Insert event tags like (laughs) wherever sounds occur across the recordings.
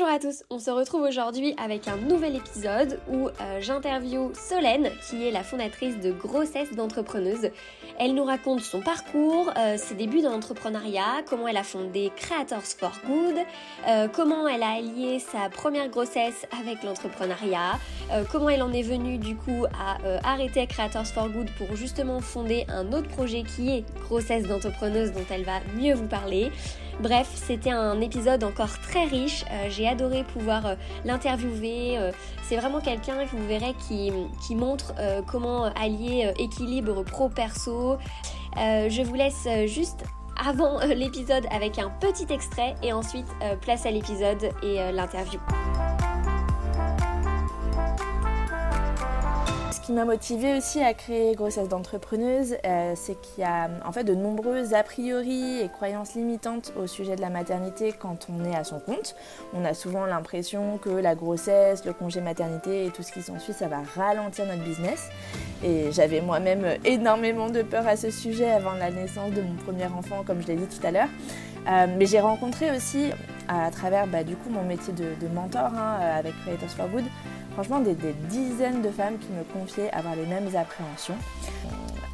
Bonjour à tous, on se retrouve aujourd'hui avec un nouvel épisode où euh, j'interview Solène qui est la fondatrice de Grossesse d'entrepreneuse. Elle nous raconte son parcours, euh, ses débuts dans l'entrepreneuriat, comment elle a fondé Creators for Good, euh, comment elle a allié sa première grossesse avec l'entrepreneuriat, comment elle en est venue du coup à arrêter Creators for Good pour justement fonder un autre projet qui est Grossesse d'entrepreneuse dont elle va mieux vous parler. Bref, c'était un épisode encore très riche. Euh, j'ai adoré pouvoir euh, l'interviewer. Euh, c'est vraiment quelqu'un que vous verrez qui, qui montre comment allier équilibre pro-perso. je vous laisse juste avant l'épisode avec un petit extrait et ensuite place à l'épisode et l'interview. Qui m'a motivée aussi à créer Grossesse d'entrepreneuse, euh, c'est qu'il y a en fait de nombreuses a priori et croyances limitantes au sujet de la maternité quand on est à son compte. On a souvent l'impression que la grossesse, le congé maternité et tout ce qui s'ensuit, ça va ralentir notre business. Et j'avais moi-même énormément de peur à ce sujet avant la naissance de mon premier enfant, comme je l'ai dit tout à l'heure. Euh, mais j'ai rencontré aussi, à travers bah, du coup mon métier de, mentor hein, avec Creators for Good, franchement des, dizaines de femmes qui me confiaient avoir les mêmes appréhensions.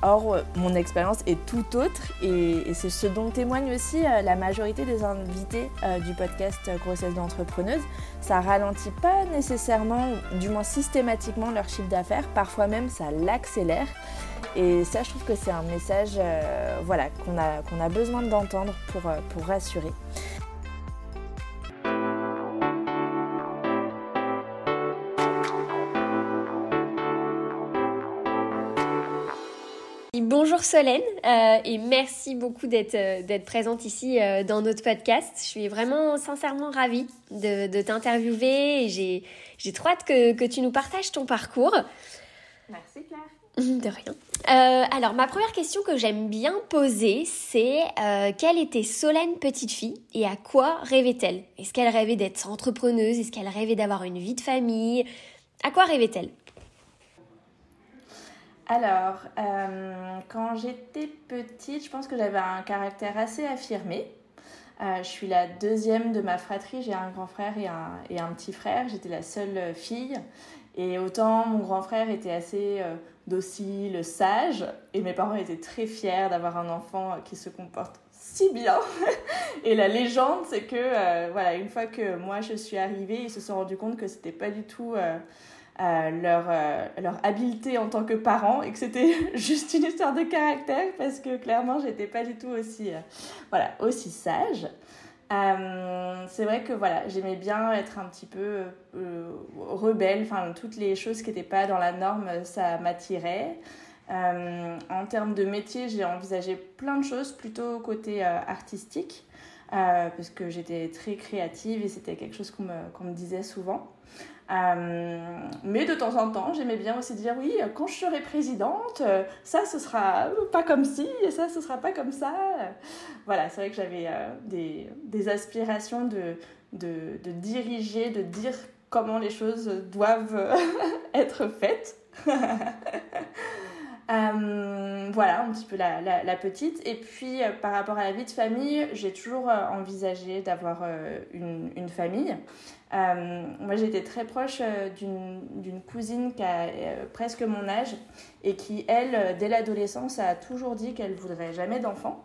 Or, mon expérience est tout autre et, c'est ce dont témoigne aussi euh, la majorité des invités euh, du podcast Grossesse d'entrepreneuse. Ça ralentit pas nécessairement, du moins systématiquement, leur chiffre d'affaires, parfois même ça l'accélère. Et ça, je trouve que c'est un message euh, voilà, qu'on a, a besoin d'entendre pour, pour rassurer. Solène euh, et merci beaucoup d'être euh, présente ici euh, dans notre podcast. Je suis vraiment sincèrement ravie de, t'interviewer et j'ai trop hâte que, tu nous partages ton parcours. Merci Claire. (laughs) De rien. alors ma première question que j'aime bien poser c'est quelle était Solène petite fille et à quoi rêvait-elle? Est-ce qu'elle rêvait d'être entrepreneuse? Est-ce qu'elle rêvait d'avoir une vie de famille? À quoi rêvait-elle? Alors, euh, quand j'étais petite, je pense que j'avais un caractère assez affirmé. Euh, je suis la deuxième de ma fratrie, j'ai un grand frère et un, et un petit frère, j'étais la seule fille. Et autant mon grand frère était assez euh, docile, sage, et mes parents étaient très fiers d'avoir un enfant qui se comporte si bien. (laughs) et la légende, c'est que voilà, une fois que moi je suis arrivée, ils se sont rendus compte que c'était pas du tout euh, leur, euh, habileté en tant que parent et que c'était (laughs) juste une histoire de caractère parce que clairement j'étais pas du tout aussi, euh, voilà, aussi sage. c'est vrai que voilà, j'aimais bien être un petit peu rebelle, enfin toutes les choses qui n'étaient pas dans la norme, ça m'attirait. en termes de métier, j'ai envisagé plein de choses, plutôt côté artistique, parce que j'étais très créative et c'était quelque chose qu'on me, qu'on me disait souvent. Euh, mais de temps en temps, j'aimais bien aussi dire oui, quand je serai présidente, euh, ça ce sera pas comme ci et ça ce sera pas comme ça. Voilà, c'est vrai que j'avais euh, des, des, aspirations de, de, de, diriger, de dire comment les choses doivent (laughs) être faites. (laughs) voilà, un petit peu la, petite. Et puis, par rapport à la vie de famille, j'ai toujours envisagé d'avoir une, une, famille. Euh, moi, j'étais très proche euh, d'une cousine qui a euh, presque mon âge et qui, elle, dès l'adolescence, a toujours dit qu'elle voudrait jamais d'enfant.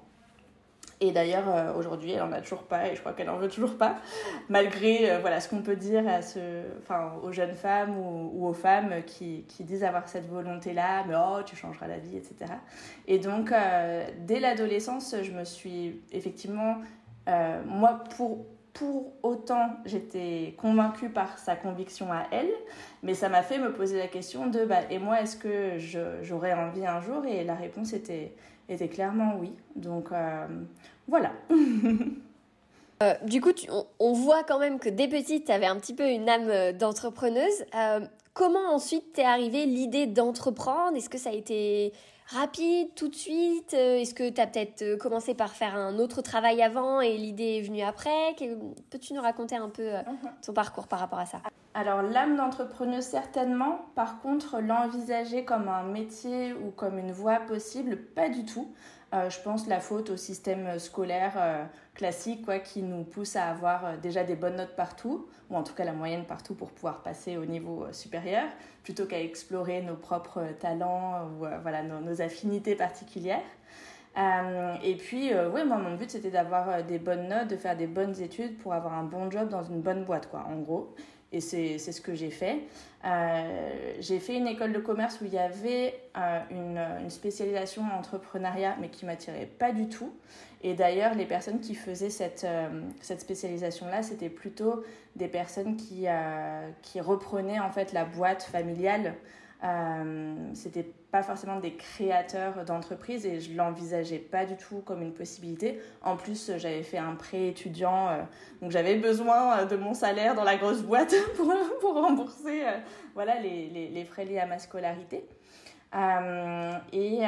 Et d'ailleurs, aujourd'hui, elle n'en a toujours pas et je crois qu'elle n'en veut toujours pas, malgré voilà, ce qu'on peut dire à ce, enfin, aux jeunes femmes ou, aux femmes qui, qui, disent avoir cette volonté-là, mais oh, tu changeras la vie, etc. Et donc, dès l'adolescence, je me suis effectivement, moi, pour pour autant, j'étais convaincue par sa conviction à elle, mais ça m'a fait me poser la question de bah, et moi, est-ce que j'aurais envie un jour? Et la réponse était, était clairement oui. Donc, euh, voilà. (laughs) du coup, on, voit quand même que dès petite, tu avais un petit peu une âme d'entrepreneuse. comment ensuite t'es arrivée l'idée d'entreprendre? Est-ce que ça a été rapide, tout de suite euh, Est-ce que tu as peut-être euh, commencé par faire un autre travail avant et l'idée est venue après? Peux-tu nous raconter un peu euh, mhm. ton parcours par rapport à ça? Alors l'âme d'entrepreneuse certainement, par contre l'envisager comme un métier ou comme une voie possible, pas du tout. Je pense la faute au système scolaire classique quoi, qui nous pousse à avoir déjà des bonnes notes partout, ou en tout cas la moyenne partout pour pouvoir passer au niveau supérieur, plutôt qu'à explorer nos propres talents ou voilà, nos affinités particulières. Euh, et puis, euh, oui, moi, mon but, c'était d'avoir euh, des bonnes notes, de faire des bonnes études pour avoir un bon job dans une bonne boîte, quoi, en gros. Et c'est ce que j'ai fait. j'ai fait une école de commerce où il y avait une, une, spécialisation en entrepreneuriat, mais qui m'attirait pas du tout. Et d'ailleurs, les personnes qui faisaient cette, cette spécialisation-là, c'était plutôt des personnes qui, qui reprenaient en fait la boîte familiale euh, c'était pas forcément des créateurs d'entreprises et je l'envisageais pas du tout comme une possibilité. En plus, j'avais fait un prêt étudiant, euh, donc j'avais besoin de mon salaire dans la grosse boîte (laughs) pour, pour rembourser euh, voilà, les, les, les, frais liés à ma scolarité. et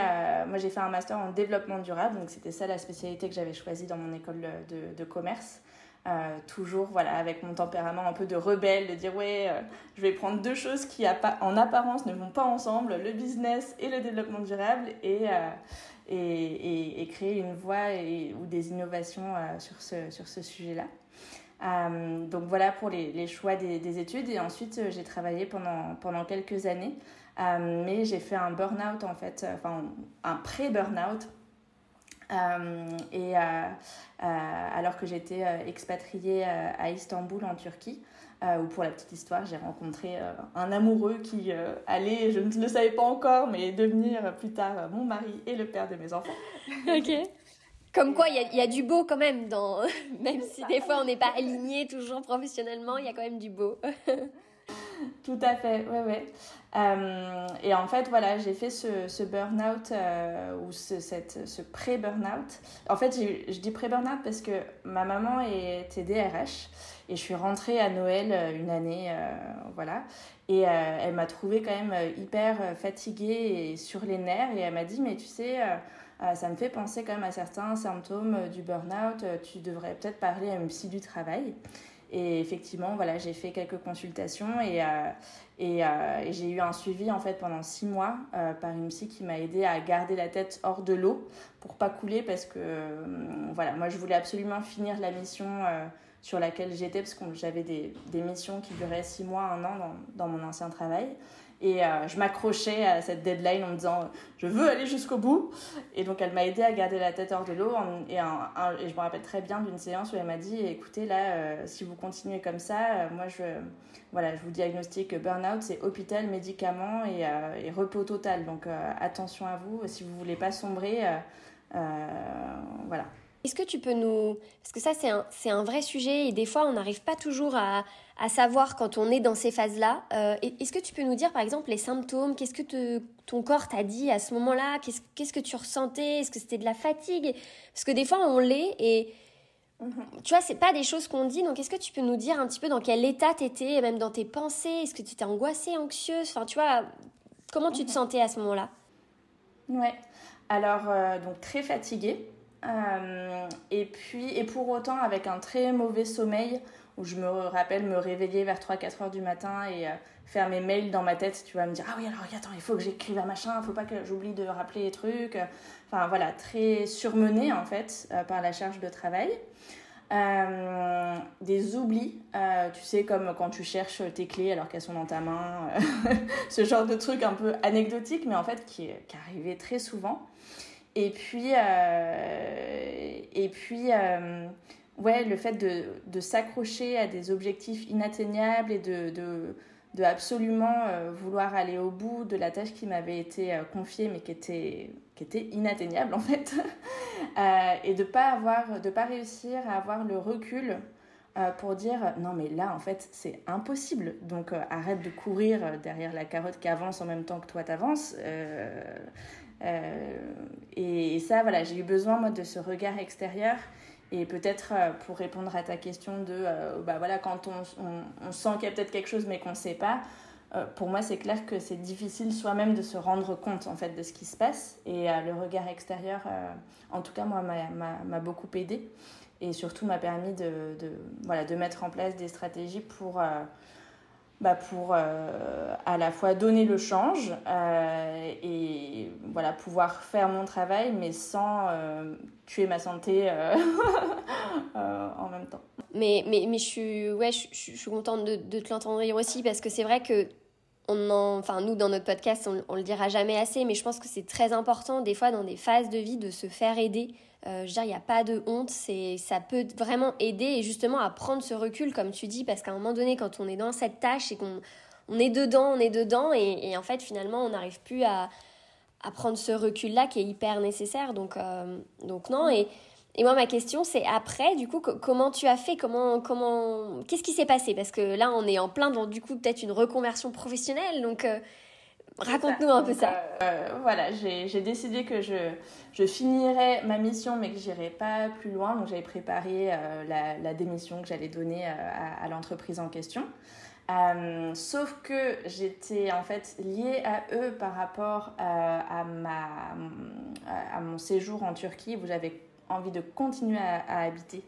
moi, j'ai fait un master en développement durable, donc c'était ça la spécialité que j'avais choisie dans mon école de, de commerce. Euh, toujours voilà avec mon tempérament un peu de rebelle de dire ouais euh, je vais prendre deux choses qui en apparence ne vont pas ensemble le business et le développement durable et, euh, et, et, créer une voie ou des innovations sur ce, sur ce sujet là donc voilà pour les, les choix des, des, études et ensuite j'ai travaillé pendant, pendant quelques années. Mais j'ai fait un burn-out en fait enfin un pré-burn-out et euh, euh, alors que j'étais expatriée à Istanbul en Turquie, où pour la petite histoire, j'ai rencontré un amoureux qui allait, je ne le savais pas encore, mais devenir plus tard mon mari et le père de mes enfants. (laughs) ok. Comme quoi, il y, y, a du beau quand même, dans... (laughs) même si des fois on n'est pas aligné toujours professionnellement, il y a quand même du beau. (laughs) Tout à fait, ouais, ouais. Euh, et en fait, voilà, j'ai fait ce, ce burn-out euh, ou ce, cette, ce pré-burn-out. En fait, je dis pré-burn-out parce que ma maman était DRH et je suis rentrée à Noël euh, une année, voilà. Et elle m'a trouvée quand même hyper fatiguée et sur les nerfs et elle m'a dit, mais tu sais, ça me fait penser quand même à certains symptômes du burn-out, tu devrais peut-être parler à une psy du travail. Et effectivement, voilà, j'ai fait quelques consultations et, euh, euh, et, j'ai eu un suivi en fait pendant six mois euh, par une psy qui m'a aidé à garder la tête hors de l'eau pour pas couler parce que voilà, moi je voulais absolument finir la mission sur laquelle j'étais parce que j'avais des, missions qui duraient six mois, un an dans mon ancien travail. Et euh, je m'accrochais à cette deadline en me disant je veux aller jusqu'au bout. Et donc elle m'a aidé à garder la tête hors de l'eau. Et, je me rappelle très bien d'une séance où elle m'a dit écoutez, là, euh, si vous continuez comme ça, euh, moi je, voilà, je vous diagnostique burn-out, c'est hôpital, médicaments et, et, repos total. Donc attention à vous si vous voulez pas sombrer. voilà. Est-ce que tu peux nous... Parce que ça, c'est un, c'est un vrai sujet et des fois, on n'arrive pas toujours à, à, savoir quand on est dans ces phases-là. Euh, est-ce que tu peux nous dire, par exemple, les symptômes? Qu'est-ce que te, ton corps t'a dit à ce moment-là? Qu'est-ce, qu'est-ce que tu ressentais? Est-ce que c'était de la fatigue? Parce que des fois, on l'est et... Mm-hmm. Tu vois, c'est pas des choses qu'on dit, donc est-ce que tu peux nous dire un petit peu dans quel état t'étais, même dans tes pensées? Est-ce que tu étais angoissée, anxieuse? Enfin, tu vois, comment tu te mm-hmm. sentais à ce moment-là? Ouais, alors, euh, donc très fatiguée. Euh, et puis, et pour autant, avec un très mauvais sommeil, où je me rappelle me réveiller vers 3-4 heures du matin et euh, faire mes mails dans ma tête, tu vas me dire Ah oui, alors attends, il faut que j'écrive un machin, il faut pas que j'oublie de rappeler les trucs. Enfin voilà, très surmenée en fait euh, par la charge de travail. des oublis, tu sais, comme quand tu cherches tes clés alors qu'elles sont dans ta main, (laughs) ce genre de truc un peu anecdotique, mais en fait qui, qui arrivait très souvent. Et puis, euh, et puis euh, ouais, le fait de, de s'accrocher à des objectifs inatteignables et de, de, absolument euh, vouloir aller au bout de la tâche qui m'avait été confiée mais qui était, qui était inatteignable en fait. (laughs) et de pas pas réussir à avoir le recul pour dire non mais là en fait c'est impossible donc arrête de courir derrière la carotte qui avance en même temps que toi t'avances et, ça, voilà, j'ai eu besoin, moi, de ce regard extérieur. Et peut-être pour répondre à ta question de, bah voilà, quand on, on, sent qu'il y a peut-être quelque chose mais qu'on ne sait pas, euh, pour moi, c'est clair que c'est difficile soi-même de se rendre compte en fait de ce qui se passe. Et euh, le regard extérieur, euh, en tout cas, moi, m'a beaucoup aidé et surtout m'a permis de, voilà, de mettre en place des stratégies pour, bah, pour à la fois donner le change et voilà, pouvoir faire mon travail, mais sans tuer ma santé (laughs) en même temps. Mais, mais, mais je, suis, ouais, je, je suis contente de, de te l'entendre dire aussi parce que c'est vrai que enfin nous dans notre podcast, on, le dira jamais assez, mais je pense que c'est très important des fois dans des phases de vie de se faire aider. Euh, je veux dire, il n'y a pas de honte, c'est, ça peut vraiment aider et justement à prendre ce recul, comme tu dis, parce qu'à un moment donné, quand on est dans cette tâche et qu'on on est dedans, on est dedans, et, en fait, finalement, on n'arrive plus à, à, prendre ce recul-là qui est hyper nécessaire. Donc, euh, donc non, et, et moi, ma question, c'est après, du coup, comment tu as fait? Comment, comment, qu'est-ce qui s'est passé? Parce que là, on est en plein dans, du coup, peut-être une reconversion professionnelle. Donc, euh, raconte-nous un peu ça. Euh, voilà, j'ai décidé que je, je finirais ma mission, mais que j'irais pas plus loin. Donc, j'avais préparé euh, la, la, démission que j'allais donner à, à l'entreprise en question. sauf que j'étais en fait liée à eux par rapport à, ma, à mon séjour en Turquie où j'avais envie de continuer à, habiter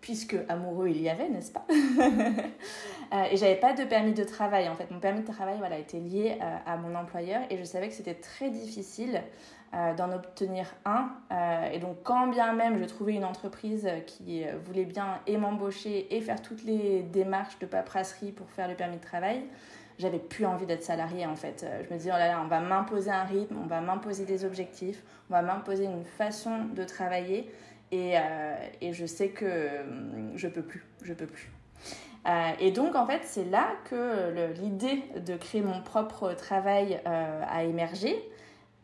puisque amoureux il y avait, n'est-ce pas (laughs) euh, Et j'avais pas de permis de travail en fait. Mon permis de travail voilà, était lié euh, à mon employeur et je savais que c'était très difficile euh, d'en obtenir un. et donc quand bien même je trouvais une entreprise qui voulait bien et m'embaucher et faire toutes les démarches de paperasserie pour faire le permis de travail, j'avais plus envie d'être salarié en fait. Je me disais, oh là là, on va m'imposer un rythme, on va m'imposer des objectifs, on va m'imposer une façon de travailler. Et, euh, et, je sais que hum, je peux plus, je peux plus. Euh, et donc, en fait, c'est là que l'idée de créer mon propre travail euh, a émergé.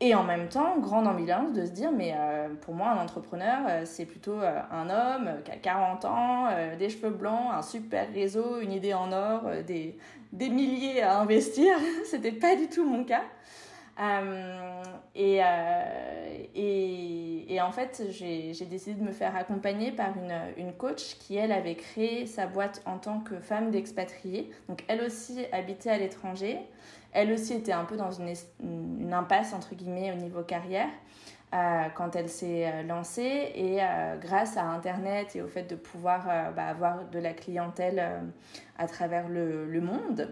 Et en même temps, grande ambulance de se dire, mais pour moi, un entrepreneur, c'est plutôt un homme qui a 40 ans, des cheveux blancs, un super réseau, une idée en or, des, des milliers à investir. (laughs) C'était pas du tout mon cas. Euh, et, euh, et, et, en fait, j'ai décidé de me faire accompagner par une, une, coach qui, elle, avait créé sa boîte en tant que femme d'expatriée. Donc, elle aussi habitait à l'étranger. Elle aussi était un peu dans une, une impasse, entre guillemets, au niveau carrière. Euh, quand elle s'est euh, lancée et euh, grâce à Internet et au fait de pouvoir bah, avoir de la clientèle à travers le, monde,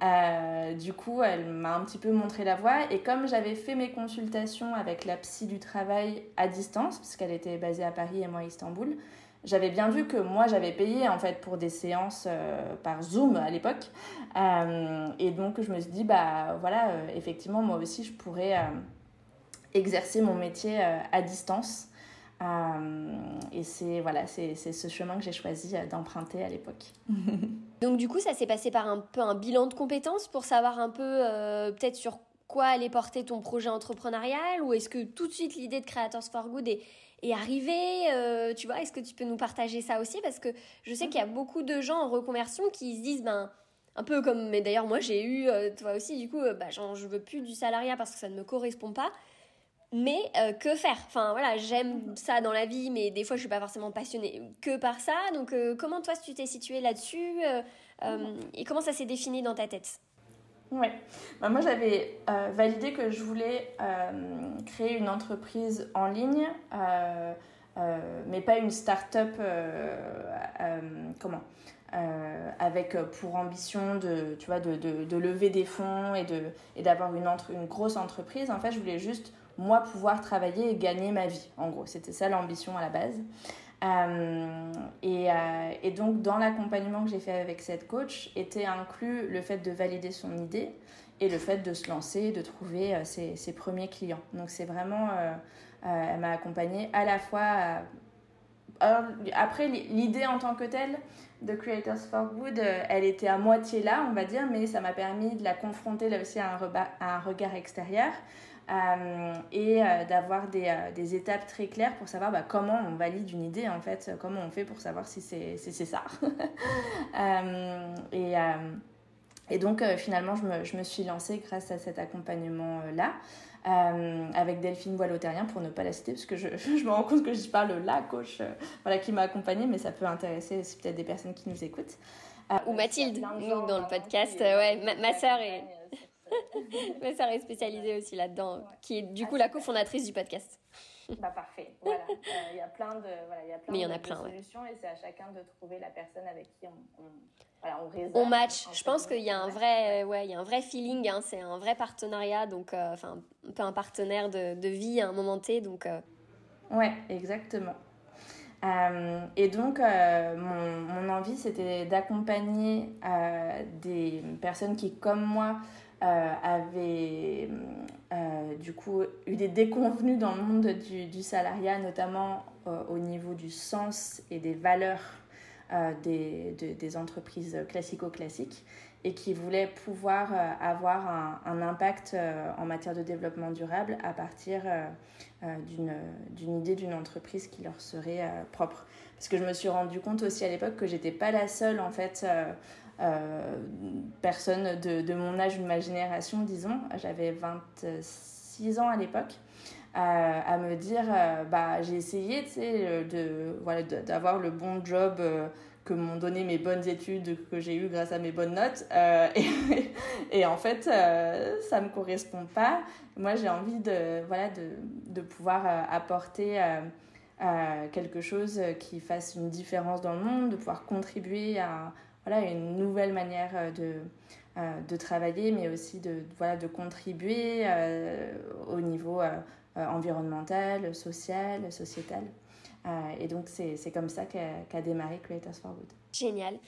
(laughs) du coup elle m'a un petit peu montré la voie. Et comme j'avais fait mes consultations avec la psy du travail à distance, puisqu'elle était basée à Paris et moi à Istanbul, j'avais bien vu que moi j'avais payé en fait pour des séances par Zoom à l'époque. Et donc je me suis dit bah voilà effectivement moi aussi je pourrais exercer mon métier euh, à distance. Euh, et c'est voilà, c'est ce chemin que j'ai choisi euh, d'emprunter à l'époque. (laughs) Donc du coup, ça s'est passé par un peu un bilan de compétences pour savoir un peu peut-être sur quoi allait porter ton projet entrepreneurial ou est-ce que tout de suite l'idée de Creators for Good est, est arrivée Tu vois, est-ce que tu peux nous partager ça aussi? Parce que je sais qu'il y a beaucoup de gens en reconversion qui se disent ben un peu comme mais d'ailleurs moi j'ai eu toi aussi du coup bah, genre, je veux plus du salariat parce que ça ne me correspond pas mais euh, que faire? Enfin voilà, j'aime ça dans la vie, mais des fois je suis pas forcément passionnée que par ça. Donc euh, comment toi tu t'es située là-dessus euh, et comment ça s'est défini dans ta tête? Ouais, bah, moi j'avais validé que je voulais créer une entreprise en ligne, mais pas une start-up. comment avec pour ambition de, tu vois, de, de, de lever des fonds et, de, et d'avoir une, entre, une grosse entreprise. En fait, je voulais juste moi pouvoir travailler et gagner ma vie. En gros, c'était ça l'ambition à la base. Euh, et, euh, et, donc, dans l'accompagnement que j'ai fait avec cette coach, était inclus le fait de valider son idée et le fait de se lancer, de trouver euh, ses, ses, premiers clients. Donc, c'est vraiment, elle m'a accompagnée à la fois. après, l'idée en tant que telle de Creators for Good, elle était à moitié là, on va dire, mais ça m'a permis de la confronter là aussi à un, à un regard extérieur. Euh, et euh, d'avoir des, euh, des, étapes très claires pour savoir bah, comment on valide une idée, en fait, comment on fait pour savoir si c'est si ça. (laughs) et, et donc, finalement, je me, je me, suis lancée grâce à cet accompagnement-là. avec Delphine Boileau-Terrien, pour ne pas la citer, parce que je, (laughs) je, me rends compte que je parle la coach voilà, qui m'a accompagnée, mais ça peut intéresser peut-être des personnes qui nous écoutent. Ou Mathilde, nous, dans le podcast. ouais, ma, ma sœur est... (laughs) ma sœur est spécialisée aussi là-dedans, qui est du coup la cofondatrice du podcast. (laughs) bah parfait, voilà. Il y a plein de, voilà, y a plein Mais il y en de, a plein, solutions et c'est à chacun de trouver la personne avec qui on, on, voilà, on résonne. On match. Je pense qu'il y a un vrai, ouais, il y a un vrai feeling. Hein. C'est un vrai partenariat, donc euh, enfin un peu un partenaire de, de, vie à un moment T, donc. Euh... Ouais, exactement. Euh, et donc, euh, mon, mon, envie, c'était d'accompagner euh, des personnes qui, comme moi, avaient du coup eu des déconvenus dans le monde du, du salariat, notamment au niveau du sens et des valeurs des, de, des entreprises classico-classiques et qui voulaient pouvoir avoir un, impact en matière de développement durable à partir euh, d'une idée d'une entreprise qui leur serait euh, propre. Parce que je me suis rendu compte aussi à l'époque que j'étais pas la seule en fait euh, personne de, mon âge ou de ma génération, disons. J'avais 26 ans à l'époque. Euh, à me dire bah j'ai essayé de voilà d'avoir le bon job que m'ont donné mes bonnes études que j'ai eu grâce à mes bonnes notes (laughs) et, en fait ça me correspond pas moi, j'ai envie de, voilà, de, de pouvoir euh, apporter euh, euh, quelque chose qui fasse une différence dans le monde, de pouvoir contribuer à voilà, une nouvelle manière de, de travailler, mais aussi de, voilà, de contribuer au niveau environnemental, social, sociétal. et donc, c'est comme ça qu'a qu démarré Creators for Good. Génial.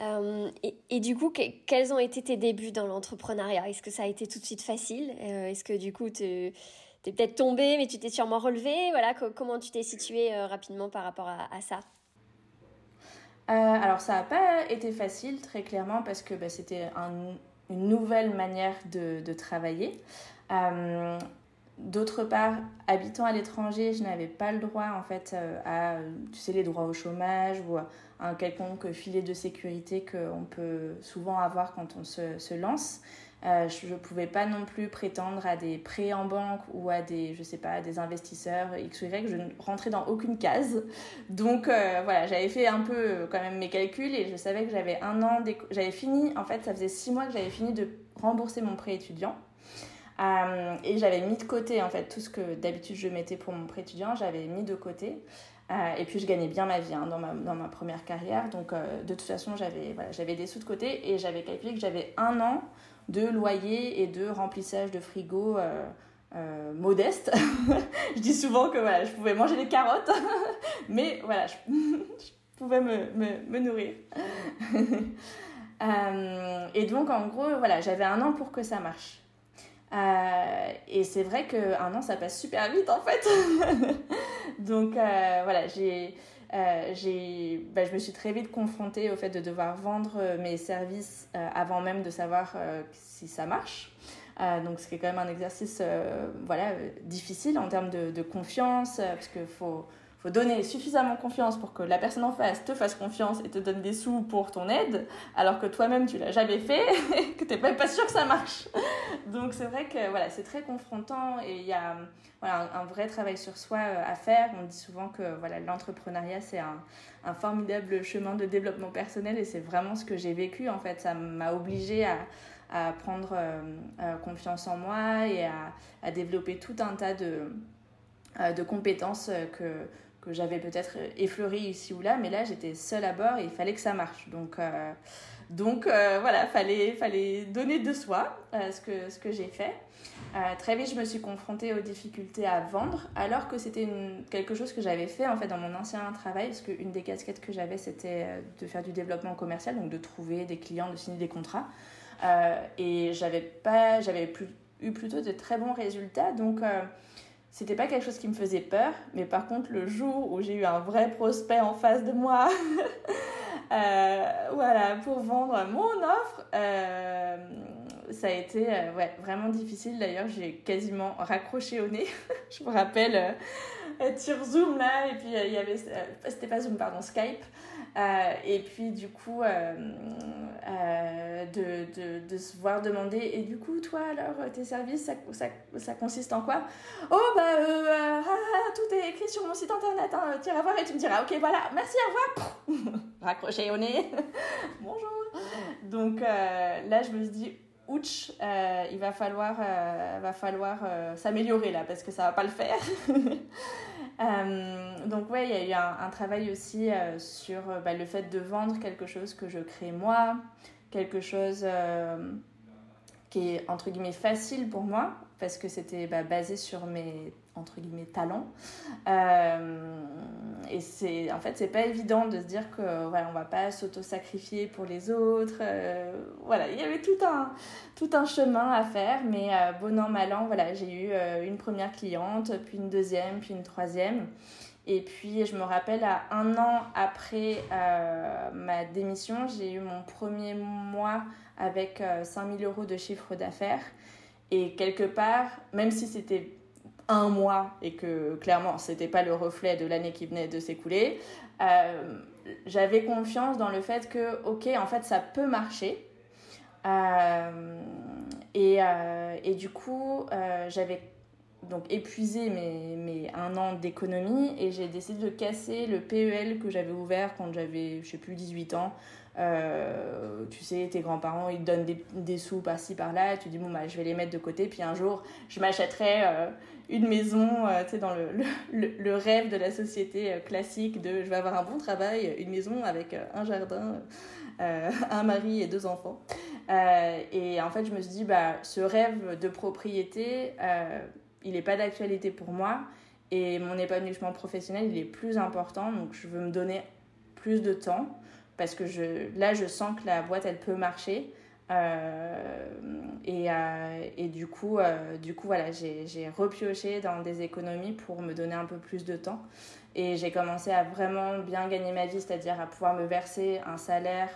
Euh, et, et, du coup, que, quels ont été tes débuts dans l'entrepreneuriat? Est-ce que ça a été tout de suite facile? Euh, Est-ce que du coup, tu es peut-être tombé, mais tu t'es sûrement relevé? Voilà, comment tu t'es situé euh, rapidement par rapport à ça? Alors, ça n'a pas été facile, très clairement, parce que bah, c'était un, une nouvelle manière de, travailler. D'autre part, habitant à l'étranger, je n'avais pas le droit en fait à, tu sais, les droits au chômage ou un quelconque filet de sécurité qu'on peut souvent avoir quand on se lance. Euh, je ne pouvais pas non plus prétendre à des prêts en banque ou à des, je sais pas, des investisseurs X ou Y. Je ne rentrais dans aucune case. Donc euh, voilà, j'avais fait un peu euh, quand même mes calculs et je savais que j'avais un an, j'avais fini, en fait, ça faisait six mois que j'avais fini de rembourser mon prêt étudiant. Et j'avais mis de côté en fait tout ce que d'habitude je mettais pour mon prêt étudiant, j'avais mis de côté. Et puis je gagnais bien ma vie hein, dans, ma, dans ma première carrière. Donc de toute façon, j'avais voilà, des sous de côté et j'avais calculé que j'avais un an de loyer et de remplissage de frigo euh, modeste. (laughs) je dis souvent que voilà, je pouvais manger des carottes, (laughs) mais voilà, (laughs) je, pouvais me, me, me nourrir. et donc en gros, voilà, j'avais un an pour que ça marche. Euh, et c'est vrai qu'un an, ça passe super vite en fait. Donc euh, voilà, j'ai, euh, bah, je me suis très vite confrontée au fait de devoir vendre mes services avant même de savoir si ça marche. donc c'est quand même un exercice voilà, difficile en termes de, de confiance, parce qu'il faut faut donner suffisamment confiance pour que la personne en face te fasse confiance et te donne des sous pour ton aide, alors que toi-même tu l'as jamais fait, (laughs) que tu n'es même pas sûr que ça marche. Donc c'est vrai que voilà, c'est très confrontant et il y a voilà, un, vrai travail sur soi euh, à faire. On dit souvent que voilà, l'entrepreneuriat c'est un, formidable chemin de développement personnel et c'est vraiment ce que j'ai vécu en fait. Ça m'a obligé à, à prendre euh, euh, confiance en moi et à, à, développer tout un tas de, de compétences que que j'avais peut-être effleuré ici ou là, mais là j'étais seule à bord et il fallait que ça marche. Donc, euh, donc euh, voilà, fallait, fallait donner de soi euh, ce que, ce que j'ai fait. Euh, très vite, je me suis confrontée aux difficultés à vendre, alors que c'était quelque chose que j'avais fait en fait dans mon ancien travail, parce qu'une des casquettes que j'avais, c'était euh, de faire du développement commercial, donc de trouver des clients, de signer des contrats. Euh, et j'avais pas, j'avais eu plutôt de très bons résultats, donc c'était pas quelque chose qui me faisait peur, mais par contre, le jour où j'ai eu un vrai prospect en face de moi, (laughs) euh, voilà, pour vendre mon offre, euh, ça a été euh, ouais, vraiment difficile. D'ailleurs, j'ai quasiment raccroché au nez. (laughs) je me rappelle, sur Zoom là, et puis il y avait, c'était pas Zoom, pardon, Skype. Et puis du coup, de, de, de, se voir demander, et du coup, toi alors, tes services, ça, ça, ça consiste en quoi? Oh, bah, ah, ah, tout est écrit sur mon site internet, hein, tu iras voir et tu me diras, ok, voilà, merci, au revoir. (laughs) Raccroché au nez. (laughs) Bonjour. Donc là, je me suis dit, ouch, euh, il va falloir, euh, va falloir euh, s'améliorer là parce que ça va pas le faire. (laughs) donc ouais, il y a eu un, travail aussi sur bah, le fait de vendre quelque chose que je crée moi, quelque chose qui est entre guillemets facile pour moi parce que c'était bah, basé sur mes entre guillemets talents et c'est en fait c'est pas évident de se dire que voilà on va pas s'auto-sacrifier pour les autres euh, voilà il y avait tout un tout un chemin à faire mais euh, bon an mal an voilà j'ai eu euh, une première cliente puis une deuxième puis une troisième. Et puis je me rappelle à un an après ma démission j'ai eu mon premier mois avec 5000 euros de chiffre d'affaires. Et quelque part même si c'était un mois et que clairement c'était pas le reflet de l'année qui venait de s'écouler, euh, j'avais confiance dans le fait que ok en fait ça peut marcher. Euh, et, euh, et, du coup j'avais donc épuisé mes, mes, un an d'économie et j'ai décidé de casser le PEL que j'avais ouvert quand j'avais, je sais plus, 18 ans. tu sais, tes grands-parents, ils te donnent des, des sous par-ci, par-là, tu dis, bon, bah, je vais les mettre de côté, puis un jour, je m'achèterai une maison, euh, tu sais, dans le, le, rêve de la société euh, classique de je vais avoir un bon travail, une maison avec euh, un jardin, (laughs) un mari et deux enfants. et en fait, je me suis dit, bah, ce rêve de propriété, il n'est pas d'actualité pour moi. Et mon épanouissement professionnel, il est plus important. Donc, je veux me donner plus de temps parce que je, là, je sens que la boîte, elle peut marcher. Euh, et, euh, et, du coup, euh, du coup voilà, j'ai repioché dans des économies pour me donner un peu plus de temps. Et j'ai commencé à vraiment bien gagner ma vie, c'est-à-dire à pouvoir me verser un salaire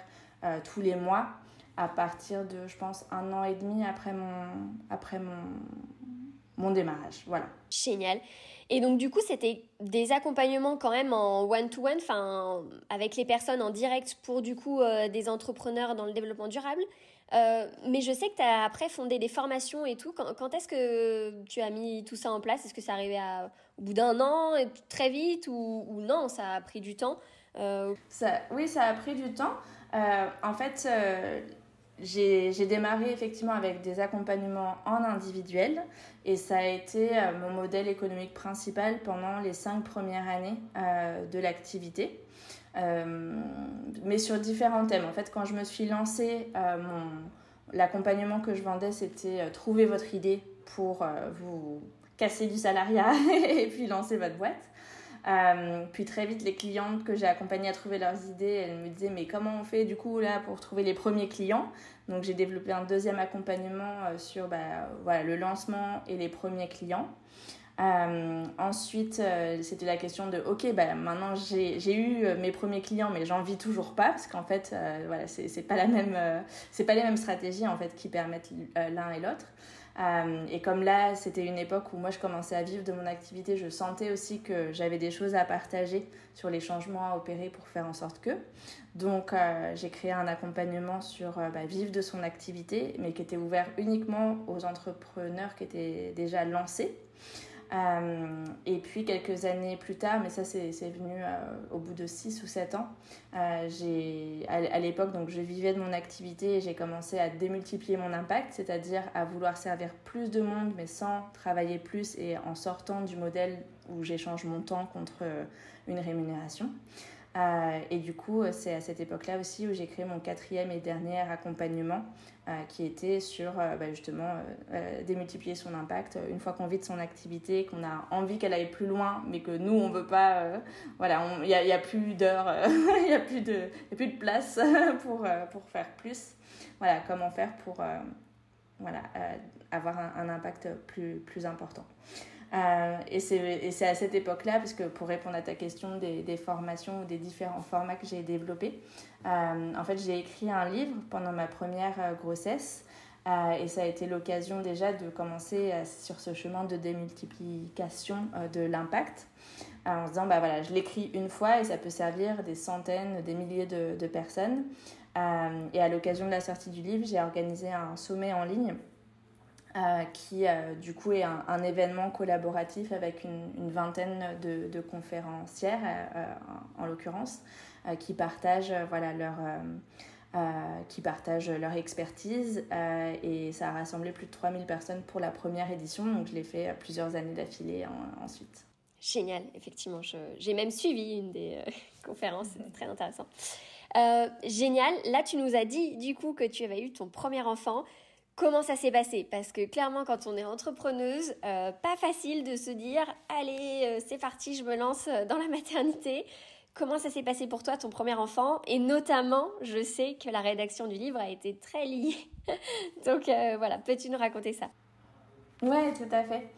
tous les mois à partir de, je pense, un an et demi après mon, après mon, mon démarrage. Voilà. Génial. Et donc du coup, c'était des accompagnements quand même en one-to-one, enfin avec les personnes en direct pour du coup des entrepreneurs dans le développement durable. Euh, mais je sais que tu as après fondé des formations et tout. Quand, est-ce que tu as mis tout ça en place? Est-ce que ça arrivait au bout d'un an, et très vite, ou, non, ça a pris du temps? Euh... ça, Oui, ça a pris du temps. Euh, en fait, j'ai démarré effectivement avec des accompagnements en individuel et ça a été mon modèle économique principal pendant les cinq premières années de l'activité. Euh, mais sur différents thèmes. En fait, quand je me suis lancée, euh, l'accompagnement que je vendais, c'était euh, trouver votre idée pour vous casser du salariat (laughs) et puis lancer votre boîte. puis très vite, les clientes que j'ai accompagnées à trouver leurs idées, elles me disaient mais comment on fait du coup là pour trouver les premiers clients? Donc j'ai développé un deuxième accompagnement sur bah, voilà, le lancement et les premiers clients. Euh, ensuite, euh, c'était la question de, ok, bah, maintenant j'ai eu euh, mes premiers clients, mais j'en vis toujours pas, parce qu'en fait, voilà, c'est pas, la même, c'est pas les mêmes stratégies en fait, qui permettent l'un et l'autre. et comme là, c'était une époque où moi je commençais à vivre de mon activité, je sentais aussi que j'avais des choses à partager sur les changements à opérer pour faire en sorte que. Donc j'ai créé un accompagnement sur bah, vivre de son activité, mais qui était ouvert uniquement aux entrepreneurs qui étaient déjà lancés. Euh, et puis quelques années plus tard, mais ça c'est venu euh, au bout de 6 ou 7 ans, euh, j'ai à, l'époque je vivais de mon activité et j'ai commencé à démultiplier mon impact, c'est-à-dire à vouloir servir plus de monde mais sans travailler plus et en sortant du modèle où j'échange mon temps contre une rémunération. Euh, et du coup, c'est à cette époque-là aussi où j'ai créé mon quatrième et dernier accompagnement euh, qui était sur euh, bah, justement démultiplier son impact une fois qu'on vit de son activité, qu'on a envie qu'elle aille plus loin, mais que nous, on ne veut pas. voilà, il n'y a, y a, plus d'heures, (laughs) il n'y a, plus de, a plus de place (laughs) pour, pour faire plus. Voilà, comment faire pour voilà, avoir un, un, impact plus, plus important. Euh, et c'est à cette époque-là, parce que pour répondre à ta question des, formations ou des différents formats que j'ai développés, euh, en fait, j'ai écrit un livre pendant ma première euh, grossesse et ça a été l'occasion déjà de commencer sur ce chemin de démultiplication de l'impact en se disant bah voilà je l'écris une fois et ça peut servir des centaines des milliers de personnes. Et à l'occasion de la sortie du livre j'ai organisé un sommet en ligne euh, qui euh, du coup est un, événement collaboratif avec une, vingtaine de, conférencières euh, en, l'occurrence qui partagent voilà leur qui partagent leur expertise et ça a rassemblé plus de 3000 personnes pour la première édition donc je l'ai fait plusieurs années d'affilée ensuite. Génial, effectivement. J'ai même suivi une des (laughs) conférences, c'est très intéressant. génial. Là, tu nous as dit du coup que tu avais eu ton premier enfant. Comment ça s'est passé Parce que clairement, quand on est entrepreneuse, euh, pas facile de se dire allez, euh, c'est parti, je me lance euh, dans la (laughs) maternité. Comment ça s'est passé pour toi, ton premier enfant? Et notamment, je sais que la rédaction du livre a été très liée. (laughs) donc voilà, peux-tu nous raconter ça? Ouais, tout à fait.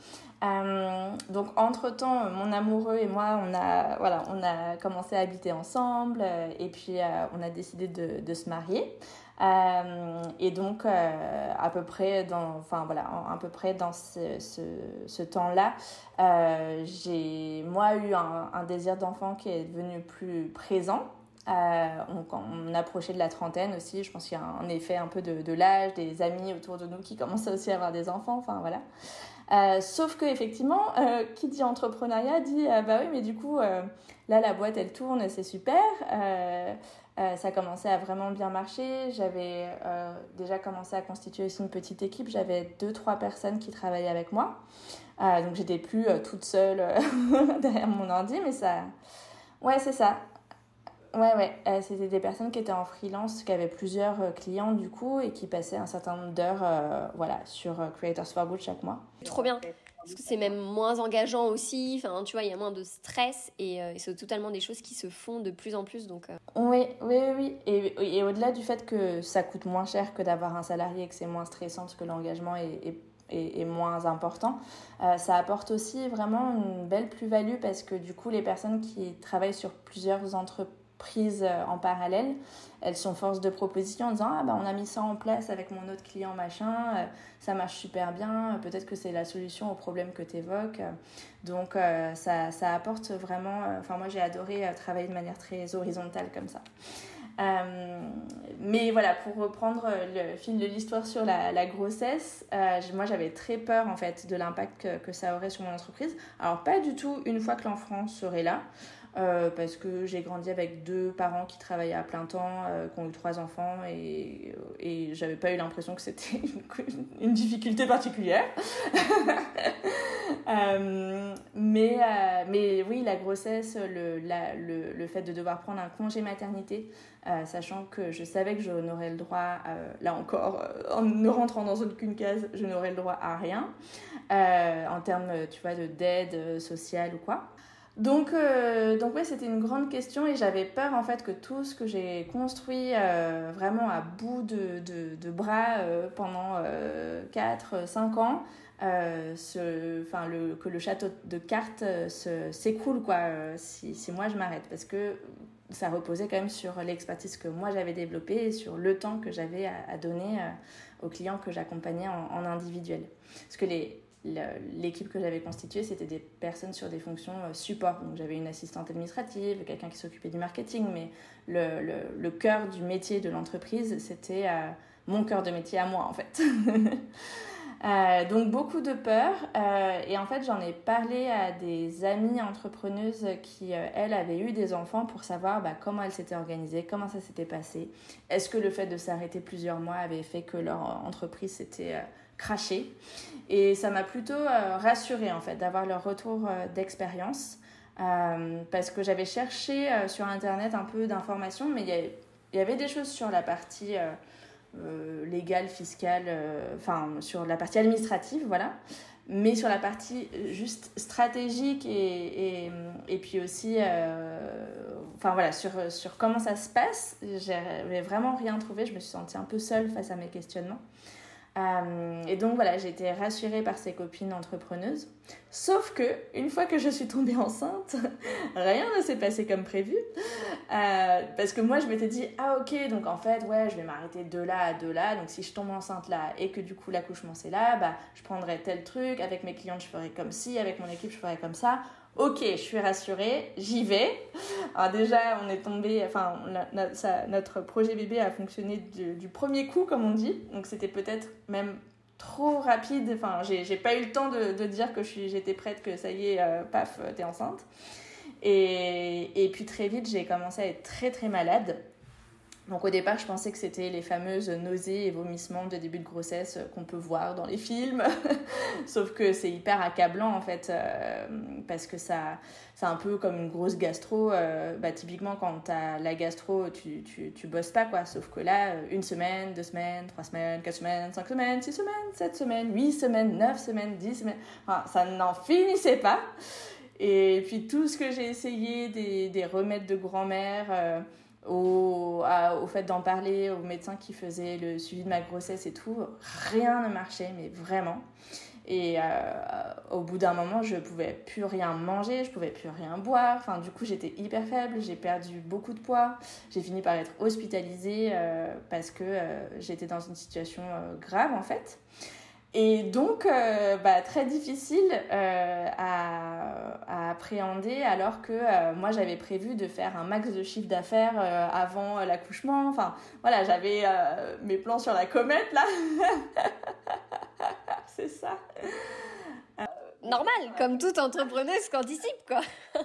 donc entre-temps, mon amoureux et moi, on a, voilà, on a commencé à habiter ensemble et puis on a décidé de, de se marier. Euh, et donc, euh, à peu près dans, enfin, voilà, à peu près dans ce, ce, temps-là, euh, j'ai, moi, eu un, désir d'enfant qui est devenu plus présent. on, approchait de la trentaine aussi, je pense qu'il y a un effet un peu de, de l'âge, des amis autour de nous qui commencent aussi à avoir des enfants, enfin voilà. Euh, sauf que effectivement, euh, qui dit entrepreneuriat dit bah oui, mais du coup, là la boîte elle tourne, c'est super. Euh, ça commençait à vraiment bien marcher. J'avais euh, déjà commencé à constituer aussi une petite équipe. J'avais deux, trois personnes qui travaillaient avec moi. Euh, donc j'étais plus toute seule (laughs) derrière mon ordi, mais ça. Ouais, c'est ça. Ouais, ouais. C'était des personnes qui étaient en freelance, qui avaient plusieurs clients du coup et qui passaient un certain nombre d'heures voilà, sur Creators for Good chaque mois. Trop bien. Parce que c'est même moins engageant aussi. Enfin, tu vois, il y a moins de stress et, euh, c'est totalement des choses qui se font de plus en plus. Donc, euh. Oui, oui, oui. Et, et au-delà du fait que ça coûte moins cher que d'avoir un salarié et que c'est moins stressant parce que l'engagement est, est, moins important, euh, ça apporte aussi vraiment une belle plus-value parce que du coup, les personnes qui travaillent sur plusieurs entreprises, prises euh, en parallèle. Elles sont force de proposition en disant Ah, bah, on a mis ça en place avec mon autre client, machin, euh, ça marche super bien, peut-être que c'est la solution au problème que tu évoques. Donc, euh, ça, ça, apporte vraiment. Enfin, moi, j'ai adoré travailler de manière très horizontale comme ça. mais voilà, pour reprendre le film de l'histoire sur la, la grossesse, moi j'avais très peur en fait de l'impact que, que, ça aurait sur mon entreprise. Alors pas du tout une fois que l'enfant serait là. Euh, parce que j'ai grandi avec deux parents qui travaillaient à plein temps, euh, qui ont eu trois enfants et, et j'avais pas eu l'impression que c'était une, difficulté particulière. (laughs) euh, mais, mais oui, la grossesse, le, la, le, le, fait de devoir prendre un congé maternité, sachant que je savais que je n'aurais le droit, là encore, en ne rentrant dans aucune case, je n'aurais le droit à rien en termes, d'aide sociale ou quoi. Donc, euh, donc ouais, c'était une grande question et j'avais peur en fait que tout ce que j'ai construit euh, vraiment à bout de, de, bras euh, pendant 4-5 ans, ce, le, que le château de cartes s'écroule quoi, si, moi je m'arrête. Parce que ça reposait quand même sur l'expertise que moi j'avais développée et sur le temps que j'avais à, à, donner aux clients que j'accompagnais en, en individuel. Parce que les, l'équipe que j'avais constituée, c'était des personnes sur des fonctions euh, support. Donc j'avais une assistante administrative, quelqu'un qui s'occupait du marketing, mais le, le, cœur du métier de l'entreprise, c'était euh, mon cœur de métier à moi en fait. (laughs) euh, donc beaucoup de peur. Et en fait, j'en ai parlé à des amies entrepreneuses qui, elles, avaient eu des enfants pour savoir bah, comment elles s'étaient organisées, comment ça s'était passé. Est-ce que le fait de s'arrêter plusieurs mois avait fait que leur entreprise s'était craché. Et ça m'a plutôt euh, rassurée en fait d'avoir leur retour euh, d'expérience. Euh, parce que j'avais cherché sur internet un peu d'informations, mais il y, avait des choses sur la partie légale, fiscale, enfin sur la partie administrative, voilà. Mais sur la partie juste stratégique et, et, et puis aussi, enfin voilà, sur, sur comment ça se passe, j'avais vraiment rien trouvé. Je me suis sentie un peu seule face à mes questionnements. Euh, et donc voilà, j'ai été rassurée par ces copines entrepreneuses. Sauf que, une fois que je suis tombée enceinte, (laughs) rien ne s'est passé comme prévu. Euh, parce que moi, je m'étais dit, ah ok, donc en fait, ouais, je vais m'arrêter de là à de là. Donc si je tombe enceinte là et que du coup l'accouchement c'est là, bah, je prendrai tel truc. Avec mes clientes, je ferai comme ci. Avec mon équipe, je ferai comme ça. Ok, je suis rassurée, j'y vais. Alors déjà, on est tombé, enfin, notre projet bébé a fonctionné du, premier coup, comme on dit. Donc c'était peut-être même trop rapide. Enfin, j'ai pas eu le temps de, dire que j'étais prête, que ça y est, euh, paf, t'es enceinte. Et puis très vite, j'ai commencé à être très très malade. Donc au départ, je pensais que c'était les fameuses nausées et vomissements de début de grossesse qu'on peut voir dans les films. (laughs) Sauf que c'est hyper accablant en fait, euh, parce que ça, c'est un peu comme une grosse gastro. Euh, bah, typiquement, quand t'as la gastro, tu, tu, tu bosses pas quoi. Sauf que là, euh, une semaine, deux semaines, trois semaines, quatre semaines, cinq semaines, six semaines, sept semaines, huit semaines, neuf semaines, dix semaines. Enfin, ça n'en finissait pas. Et puis tout ce que j'ai essayé, des, des remèdes de grand-mère au, au fait d'en parler aux médecins qui faisaient le suivi de ma grossesse et tout, rien ne marchait, mais vraiment. Et euh, au bout d'un moment, je pouvais plus rien manger, je pouvais plus rien boire. Enfin, du coup, j'étais hyper faible, j'ai perdu beaucoup de poids. J'ai fini par être hospitalisée euh, parce que euh, j'étais dans une situation grave en fait. Et donc, euh, bah, très difficile euh, à, appréhender alors que euh, moi j'avais prévu de faire un max de chiffre d'affaires avant l'accouchement. Enfin, voilà, j'avais mes plans sur la comète là. (laughs) C'est ça. Normal, comme toute entrepreneuse qu'anticipe quoi. (laughs)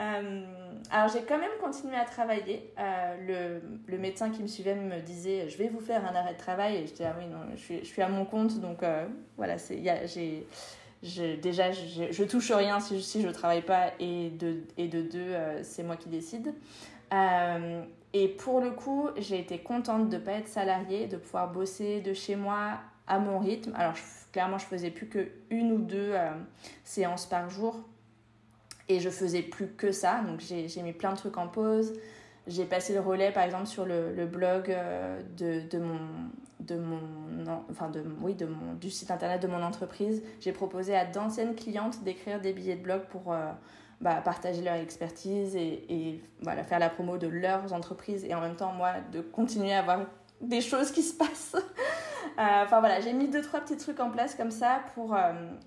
Euh, alors j'ai quand même continué à travailler. Euh, le, le, médecin qui me suivait me disait je vais vous faire un arrêt de travail et j'étais ah oui non je suis, je suis à mon compte donc euh, voilà c'est j'ai déjà je, je, touche rien si, si je travaille pas et de et de deux c'est moi qui décide. et pour le coup j'ai été contente de pas être salariée, de pouvoir bosser de chez moi à mon rythme. Alors clairement je faisais plus que une ou deux séances par jour et je faisais plus que ça, donc j'ai mis plein de trucs en pause. J'ai passé le relais, par exemple, sur le, le blog euh, de, de, mon, de mon, enfin de, oui, de mon, du site internet de mon entreprise. J'ai proposé à d'anciennes clientes d'écrire des billets de blog pour euh, bah, partager leur expertise et, et, voilà, faire la promo de leurs entreprises et en même temps, moi, de continuer à avoir des choses qui se passent. (laughs) Euh, enfin voilà, j'ai mis deux, trois petits trucs en place comme ça pour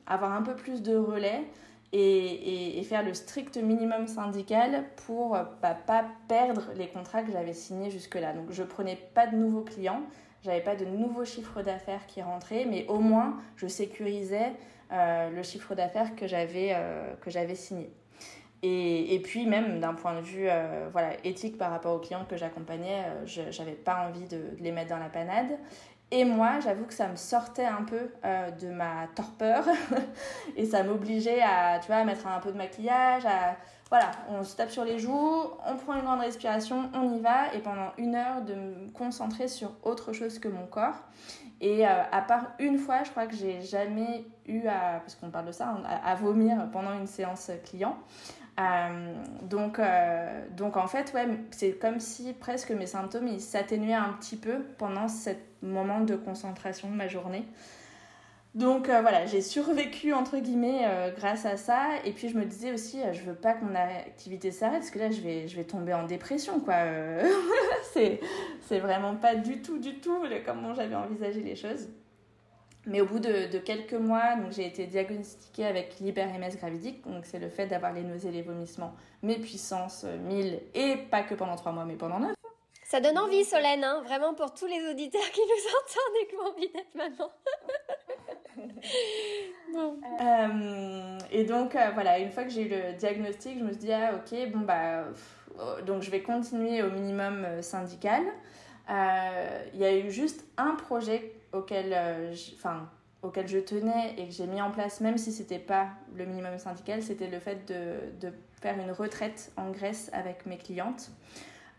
avoir un peu plus de relais et, et, faire le strict minimum syndical pour bah, pas perdre les contrats que j'avais signés jusque-là. Donc je prenais pas de nouveaux clients, j'avais pas de nouveaux chiffres d'affaires qui rentraient, mais au moins je sécurisais euh, le chiffre d'affaires que j'avais euh, que j'avais signé. Et, et, puis même d'un point de vue euh, voilà, éthique par rapport aux clients que j'accompagnais, je n'avais pas envie de, les mettre dans la panade. Et moi, j'avoue que ça me sortait un peu euh, de ma torpeur (laughs) et ça m'obligeait à, tu vois, à mettre un peu de maquillage, à, voilà, on se tape sur les joues, on prend une grande respiration, on y va et pendant une heure de me concentrer sur autre chose que mon corps. Et euh, à part une fois, je crois que j'ai jamais eu à, parce qu'on parle de ça, à, à, vomir pendant une séance client. Euh, donc, donc en fait, ouais, c'est comme si presque mes symptômes s'atténuaient un petit peu pendant ce moment de concentration de ma journée. Donc euh, voilà, j'ai survécu entre guillemets grâce à ça. Et puis je me disais aussi, je veux pas que mon activité s'arrête parce que là je vais, je vais tomber en dépression quoi. (laughs) c'est, c'est vraiment pas du tout, du tout comment j'avais envisagé les choses. Mais au bout de, quelques mois, j'ai été diagnostiquée avec l'hyper-MS gravidique, donc c'est le fait d'avoir les nausées, les vomissements, mes puissances 1000, euh, et pas que pendant 3 mois, mais pendant 9. Ça donne envie, Solène, hein vraiment pour tous les auditeurs qui nous (laughs) entendent et qui ont envie d'être maman. bon. (laughs) euh, et donc, euh, voilà, une fois que j'ai eu le diagnostic, je me suis dit, ah ok, bon bah, pff, donc je vais continuer au minimum euh, syndical. Il y a eu juste un projet auquel, euh, enfin, auquel je tenais et que j'ai mis en place, même si c'était pas le minimum syndical, c'était le fait de, de, faire une retraite en Grèce avec mes clientes.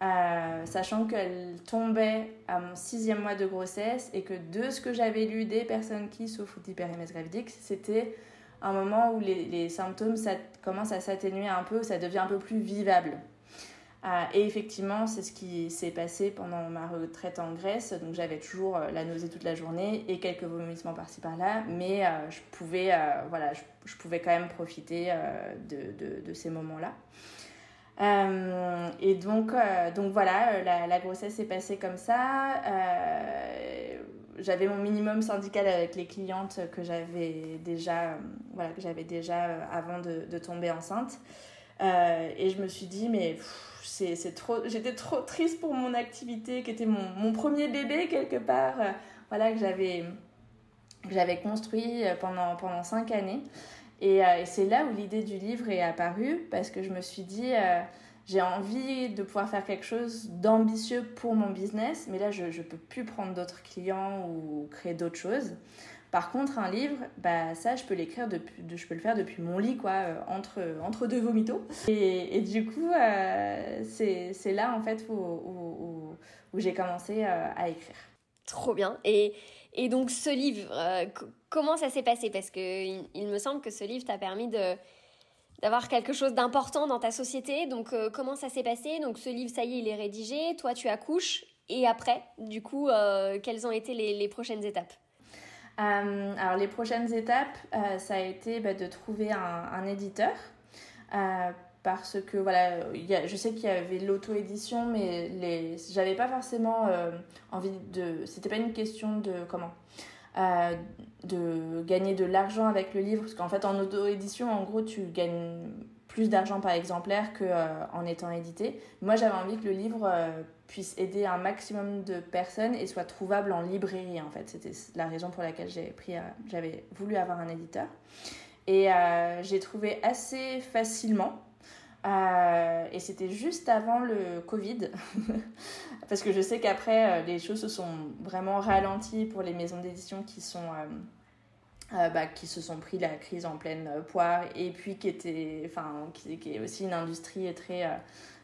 Euh, sachant qu'elles tombaient à mon sixième mois de grossesse et que de ce que j'avais lu des personnes qui souffrent d'hyper-MS gravidique, c'était un moment où les, les symptômes ça commencent à s'atténuer un peu, ça devient un peu plus vivable. Euh, et effectivement, c'est ce qui s'est passé pendant ma retraite en Grèce. Donc j'avais toujours la nausée toute la journée et quelques vomissements par-ci par-là, mais je pouvais, voilà, je, pouvais quand même profiter de, de, de, ces moments-là. Et donc, donc voilà, la, la grossesse s'est passée comme ça j'avais mon minimum syndical avec les clientes que j'avais déjà, voilà, que j'avais déjà euh, avant de, tomber enceinte. Euh, et je me suis dit, mais c'est trop, j'étais trop triste pour mon activité, qui était mon, mon premier bébé quelque part, euh, voilà, que j'avais j'avais construit pendant, pendant cinq années. Et, et c'est là où l'idée du livre est apparue, parce que je me suis dit, j'ai envie de pouvoir faire quelque chose d'ambitieux pour mon business, mais là, je ne peux plus prendre d'autres clients ou créer d'autres choses. Par contre, un livre, bah, ça, je peux l'écrire je peux le faire depuis mon lit, quoi, euh, entre, entre deux vomitos. Et, du coup, euh, c'est là, en fait, où, où, j'ai commencé euh, à écrire. Trop bien. Et, et donc, ce livre, comment ça s'est passé? Parce qu'il il me semble que ce livre t'a permis d'avoir quelque chose d'important dans ta société. Donc, euh, comment ça s'est passé? Donc, ce livre, ça y est, il est rédigé. Toi, tu accouches. Et après, du coup, euh, quelles ont été les, prochaines étapes? Euh, Alors, les prochaines étapes, ça a été bah, de trouver un, éditeur. Parce que voilà, y a, je sais qu'il y avait l'auto-édition, mais les, j'avais pas forcément envie de. C'était pas une question de comment de gagner de l'argent avec le livre, parce qu'en fait en auto-édition, en gros, tu gagnes plus d'argent par exemplaire qu'en euh, étant édité. Moi, j'avais envie que le livre euh, puisse aider un maximum de personnes et soit trouvable en librairie, en fait. C'était la raison pour laquelle j'ai pris, euh, j'avais voulu avoir un éditeur. Et j'ai trouvé assez facilement euh, et c'était juste avant le Covid, (laughs) parce que je sais qu'après, euh, les choses se sont vraiment ralenties pour les maisons d'édition qui sont... Euh, bah, qui se sont pris la crise en pleine poire et puis qui était enfin qui, qui, est aussi une industrie très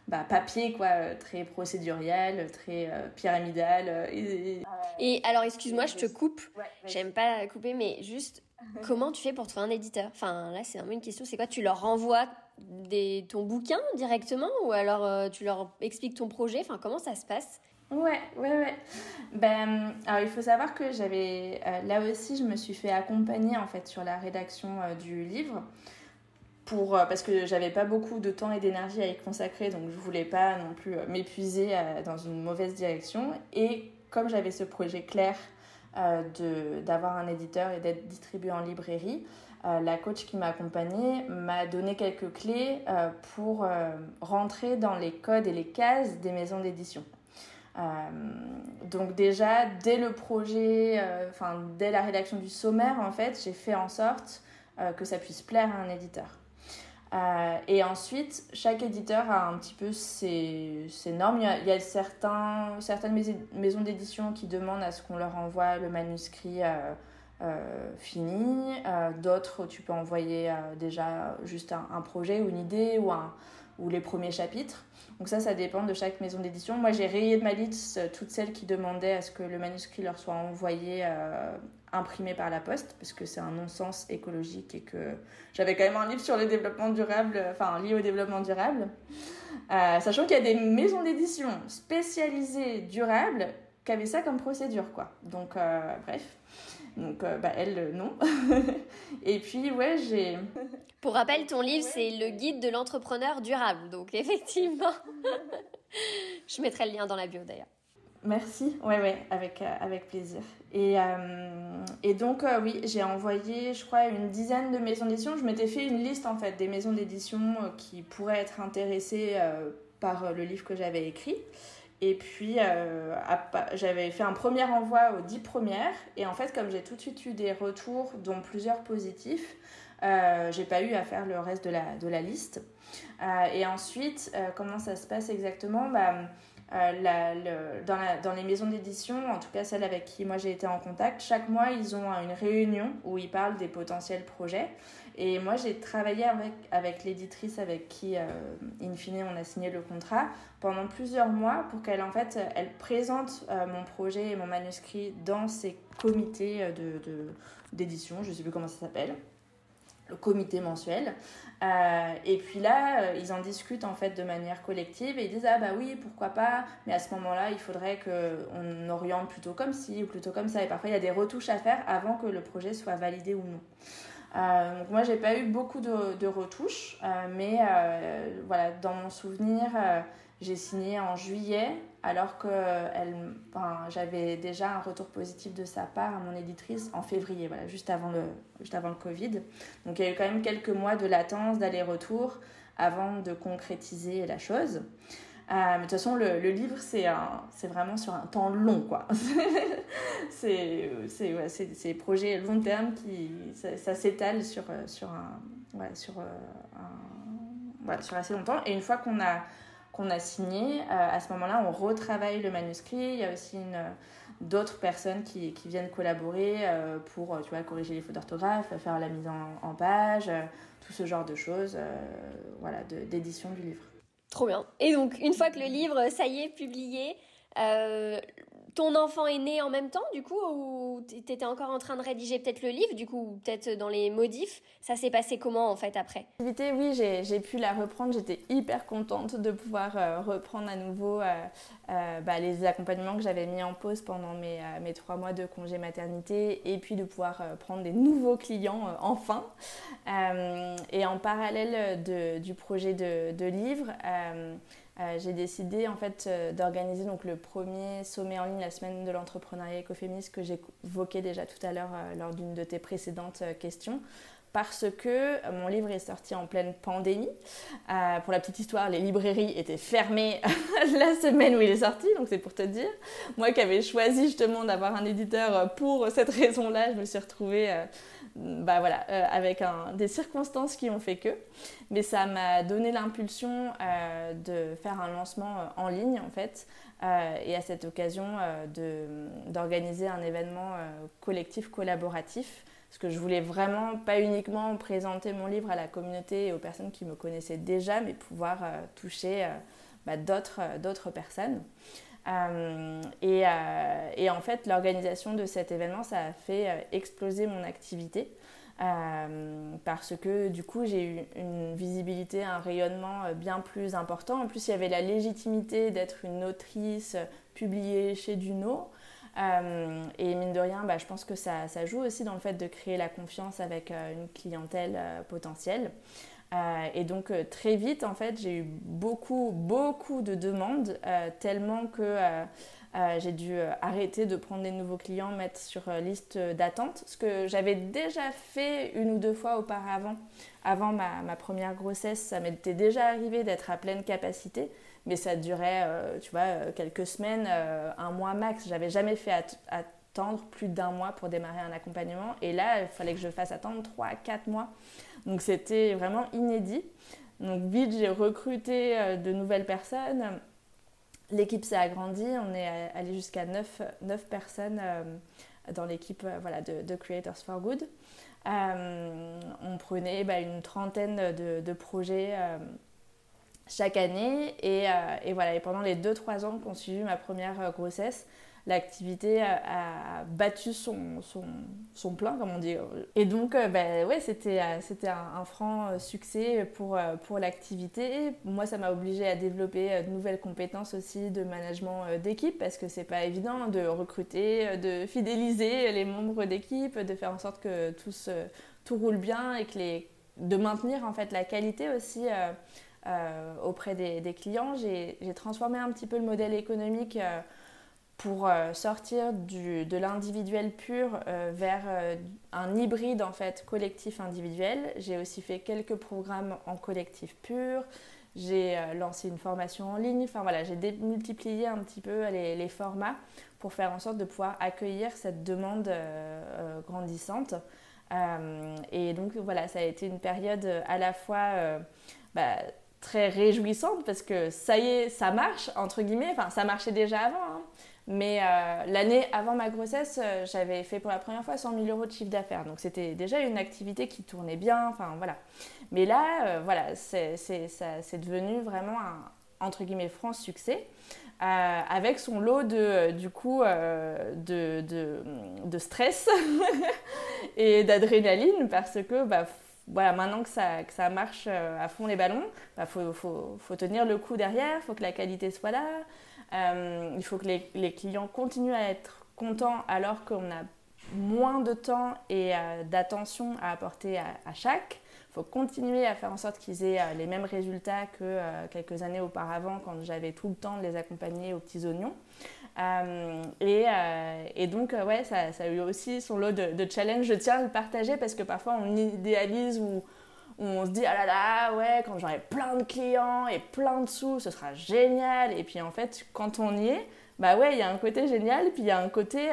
bah, papier quoi très procéduriel très pyramidal et, et, alors excuse-moi je te coupe. J'aime pas couper mais juste (laughs) comment tu fais pour trouver un éditeur? Enfin là c'est vraiment une question c'est quoi? Tu leur renvoies ton bouquin directement ou alors euh, tu leur expliques ton projet? Enfin, comment ça se passe? Ouais, ouais, ouais. Ben, alors il faut savoir que j'avais, euh, là aussi, je me suis fait accompagner en fait sur la rédaction euh, du livre. Pour, parce que j'avais pas beaucoup de temps et d'énergie à y consacrer, donc je voulais pas non plus m'épuiser dans une mauvaise direction. Et comme j'avais ce projet clair d'avoir un éditeur et d'être distribué en librairie, la coach qui m'a accompagnée m'a donné quelques clés euh, pour euh, rentrer dans les codes et les cases des maisons d'édition. donc déjà, dès le projet, dès la rédaction du sommaire, en fait, j'ai fait en sorte que ça puisse plaire à un éditeur. et ensuite, chaque éditeur a un petit peu ses, normes. Il y a, certains, certaines maisons d'édition qui demandent à ce qu'on leur envoie le manuscrit euh, fini. Euh, d'autres, tu peux envoyer euh, déjà juste un, projet ou une idée ou, un, ou les premiers chapitres. Donc ça, ça dépend de chaque maison d'édition. Moi, j'ai rayé de ma liste toutes celles qui demandaient à ce que le manuscrit leur soit envoyé imprimé par la poste, parce que c'est un non-sens écologique et que j'avais quand même un livre sur le développement durable, enfin lié au développement durable. sachant qu'il y a des maisons d'édition spécialisées durables qui avaient ça comme procédure, quoi. Donc, bref. Donc, euh, bah, elle, euh, non. (laughs) et puis, ouais, j'ai. Pour rappel, ton livre, c'est Le guide de l'entrepreneur durable. Donc, effectivement, (laughs) je mettrai le lien dans la bio d'ailleurs. Merci, ouais, ouais, avec, euh, avec plaisir. Et, et donc, oui, j'ai envoyé, je crois, une dizaine de maisons d'édition. Je m'étais fait une liste, en fait, des maisons d'édition qui pourraient être intéressées par le livre que j'avais écrit. Et puis, euh, j'avais fait un premier envoi aux 10 premières. Et en fait, comme j'ai tout de suite eu des retours, dont plusieurs positifs, euh, j'ai pas eu à faire le reste de la, de la liste. Euh, et ensuite, comment ça se passe exactement? Bah, la, le, dans, la, dans, les maisons d'édition, en tout cas celles avec qui moi j'ai été en contact, chaque mois ils ont une réunion où ils parlent des potentiels projets. Et moi, j'ai travaillé avec, avec l'éditrice avec qui, euh, in fine, on a signé le contrat pendant plusieurs mois pour qu'elle, en fait, elle présente euh, mon projet et mon manuscrit dans ses comités euh, de, d'édition, je ne sais plus comment ça s'appelle. le comité mensuel. Et puis là, ils en discutent en fait de manière collective et ils disent ah bah oui pourquoi pas, mais à ce moment-là il faudrait qu'on oriente plutôt comme ci ou plutôt comme ça. Et parfois il y a des retouches à faire avant que le projet soit validé ou non. Euh, donc moi j'ai pas eu beaucoup de, retouches, mais voilà dans mon souvenir j'ai signé en juillet alors que elle, j'avais déjà un retour positif de sa part à mon éditrice en février, voilà, juste avant le, juste avant le Covid. Donc il y a eu quand même quelques mois de latence, d'aller-retour avant de concrétiser la chose. Euh, mais de toute façon, le, le livre, c'est, vraiment sur un temps long, quoi. (laughs) c'est, ouais, c'est, des projets long terme qui, ça, s'étale sur, sur, un, ouais, sur, euh, un, ouais, sur assez longtemps. Et une fois qu'on a qu'on a signé. Euh, à ce moment-là, on retravaille le manuscrit. Il y a aussi d'autres personnes qui, qui, viennent collaborer euh, pour tu vois, corriger les fautes d'orthographe, faire la mise en, en page, euh, tout ce genre de choses voilà, d'édition du livre. Trop bien. Et donc, une fois que le livre, ça y est, publié, ton enfant est né en même temps, du coup, ou tu étais encore en train de rédiger peut-être le livre, du coup, peut-être dans les modifs Ça s'est passé comment, en fait, après? L'activité, oui, j'ai pu la reprendre. J'étais hyper contente de pouvoir euh, reprendre à nouveau euh, euh, bah, les accompagnements que j'avais mis en pause pendant mes, trois mois de congé maternité et puis de pouvoir prendre des nouveaux clients enfin. et en parallèle du projet de livre, euh, j'ai décidé en fait euh, d'organiser donc le premier sommet en ligne, la semaine de l'entrepreneuriat écoféministe que évoqué déjà tout à l'heure euh, lors d'une de tes précédentes questions. Parce que mon livre est sorti en pleine pandémie. pour la petite histoire, les librairies étaient fermées (laughs) la semaine où il est sorti, donc c'est pour te dire. Moi qui avais choisi justement d'avoir un éditeur pour cette raison-là, je me suis retrouvée bah voilà, euh, avec des circonstances qui ont fait que. Mais ça m'a donné l'impulsion euh, de faire un lancement euh, en ligne en fait. et à cette occasion d'organiser un événement collectif collaboratif. Parce que je voulais vraiment pas uniquement présenter mon livre à la communauté et aux personnes qui me connaissaient déjà, mais pouvoir toucher bah, d'autres personnes. Euh, euh, et, en fait, l'organisation de cet événement, ça a fait euh, exploser mon activité. parce que du coup j'ai eu une visibilité, un rayonnement bien plus important. En plus, il y avait la légitimité d'être une autrice publiée chez Duno. et mine de rien, bah, je pense que ça, ça, joue aussi dans le fait de créer la confiance avec une clientèle potentielle. Euh, et donc euh, très vite, en fait, j'ai eu beaucoup, beaucoup de demandes, euh, tellement que j'ai dû arrêter de prendre des nouveaux clients, mettre sur liste d'attente, ce que j'avais déjà fait une ou deux fois auparavant. Avant ma, première grossesse, ça m'était déjà arrivé d'être à pleine capacité, mais ça durait, tu vois, quelques semaines, un mois max. J'avais jamais fait attendre plus d'un mois pour démarrer un accompagnement, et là, il fallait que je fasse attendre trois, quatre mois. Donc c'était vraiment inédit. Donc vite, j'ai recruté euh, de nouvelles personnes. L'équipe s'est agrandie. On est allé jusqu'à 9, personnes euh, dans l'équipe euh, voilà, de, Creators for Good. on prenait bah, une trentaine de, projets chaque année. Et, et, voilà, et pendant les 2-3 ans qu'ont suivi ma première grossesse, l'activité a, battu son, son, son, plein, comme on dit. Et donc, euh, ben, ouais, c'était, euh, c'était un, franc euh, succès pour, pour l'activité. Moi, ça m'a obligé à développer de nouvelles compétences aussi de management d'équipe, parce que c'est pas évident de recruter, de fidéliser les membres d'équipe, de faire en sorte que tout, tout roule bien et que les, de maintenir en fait la qualité aussi. auprès des, des clients, j'ai, transformé un petit peu le modèle économique pour euh, sortir du, de l'individuel pur euh, vers euh, un hybride en fait collectif individuel. J'ai aussi fait quelques programmes en collectif pur. J'ai lancé une formation en ligne. Enfin voilà, j'ai démultiplié un petit peu les, les, formats pour faire en sorte de pouvoir accueillir cette demande grandissante. et donc voilà, ça a été une période à la fois bah, très réjouissante parce que ça y est, ça marche entre guillemets. Enfin, ça marchait déjà avant. Hein. Mais euh, l'année avant ma grossesse, euh, j'avais fait pour la première fois 100 000 euros de chiffre d'affaires. Donc c'était déjà une activité qui tournait bien. Enfin voilà. Mais là, euh, voilà, c'est devenu vraiment un entre guillemets franc succès. avec son lot de, du coup, de, stress (laughs) et d'adrénaline parce que bah, voilà, maintenant que ça, marche à fond les ballons, il bah, faut, faut, tenir le coup derrière, il faut que la qualité soit là, il faut que les, clients continuent à être contents alors qu'on a moins de temps et d'attention à apporter à, à chaque. Il faut continuer à faire en sorte qu'ils aient les mêmes résultats que quelques années auparavant quand j'avais tout le temps de les accompagner aux petits oignons. Euh, et, euh, donc, euh, ouais, ça, ça, a eu aussi son lot de, de challenges. Je tiens à le partager parce que parfois on idéalise ou on se dit ah là là, ouais, quand j'aurai plein de clients et plein de sous, ce sera génial. Et puis en fait, quand on y est, bah ouais, il y a un côté génial, puis il y a un côté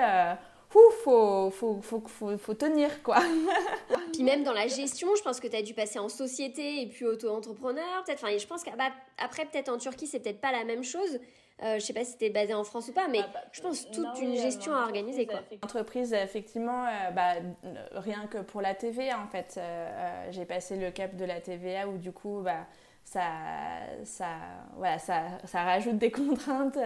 ouf, faut, faut, faut, faut, tenir quoi. (laughs) puis même dans la gestion, je pense que tu as dû passer en société et puis auto-entrepreneur, peut-être. Enfin, je pense qu'après, peut-être en Turquie, c'est peut-être pas la même chose. Euh, je sais pas si c'était basé en France ou pas, mais ah, bah, je pense toute une gestion à organiser. Quoi. Entreprise, effectivement, euh, bah, rien que pour la TVA, en fait, euh, j'ai passé le cap de la TVA où du coup, bah, ça, ça, voilà, ça, ça, rajoute des (laughs) contraintes,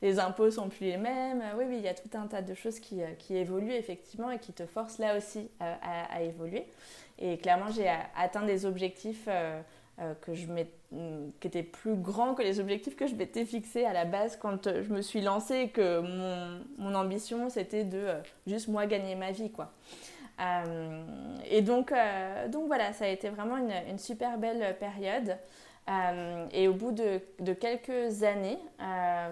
les impôts sont plus les mêmes. Oui, oui, il y a tout un tas de choses qui, qui évoluent effectivement et qui te forcent là aussi à, à, évoluer. Et clairement, j'ai atteint des objectifs euh, que je mm, qui était plus grand que les objectifs que je m'étais fixés à la base quand euh, je me suis lancée que mon, ambition c'était de euh, juste moi gagner ma vie quoi. et donc, donc voilà, ça a été vraiment une, super belle période. et au bout de, de quelques années,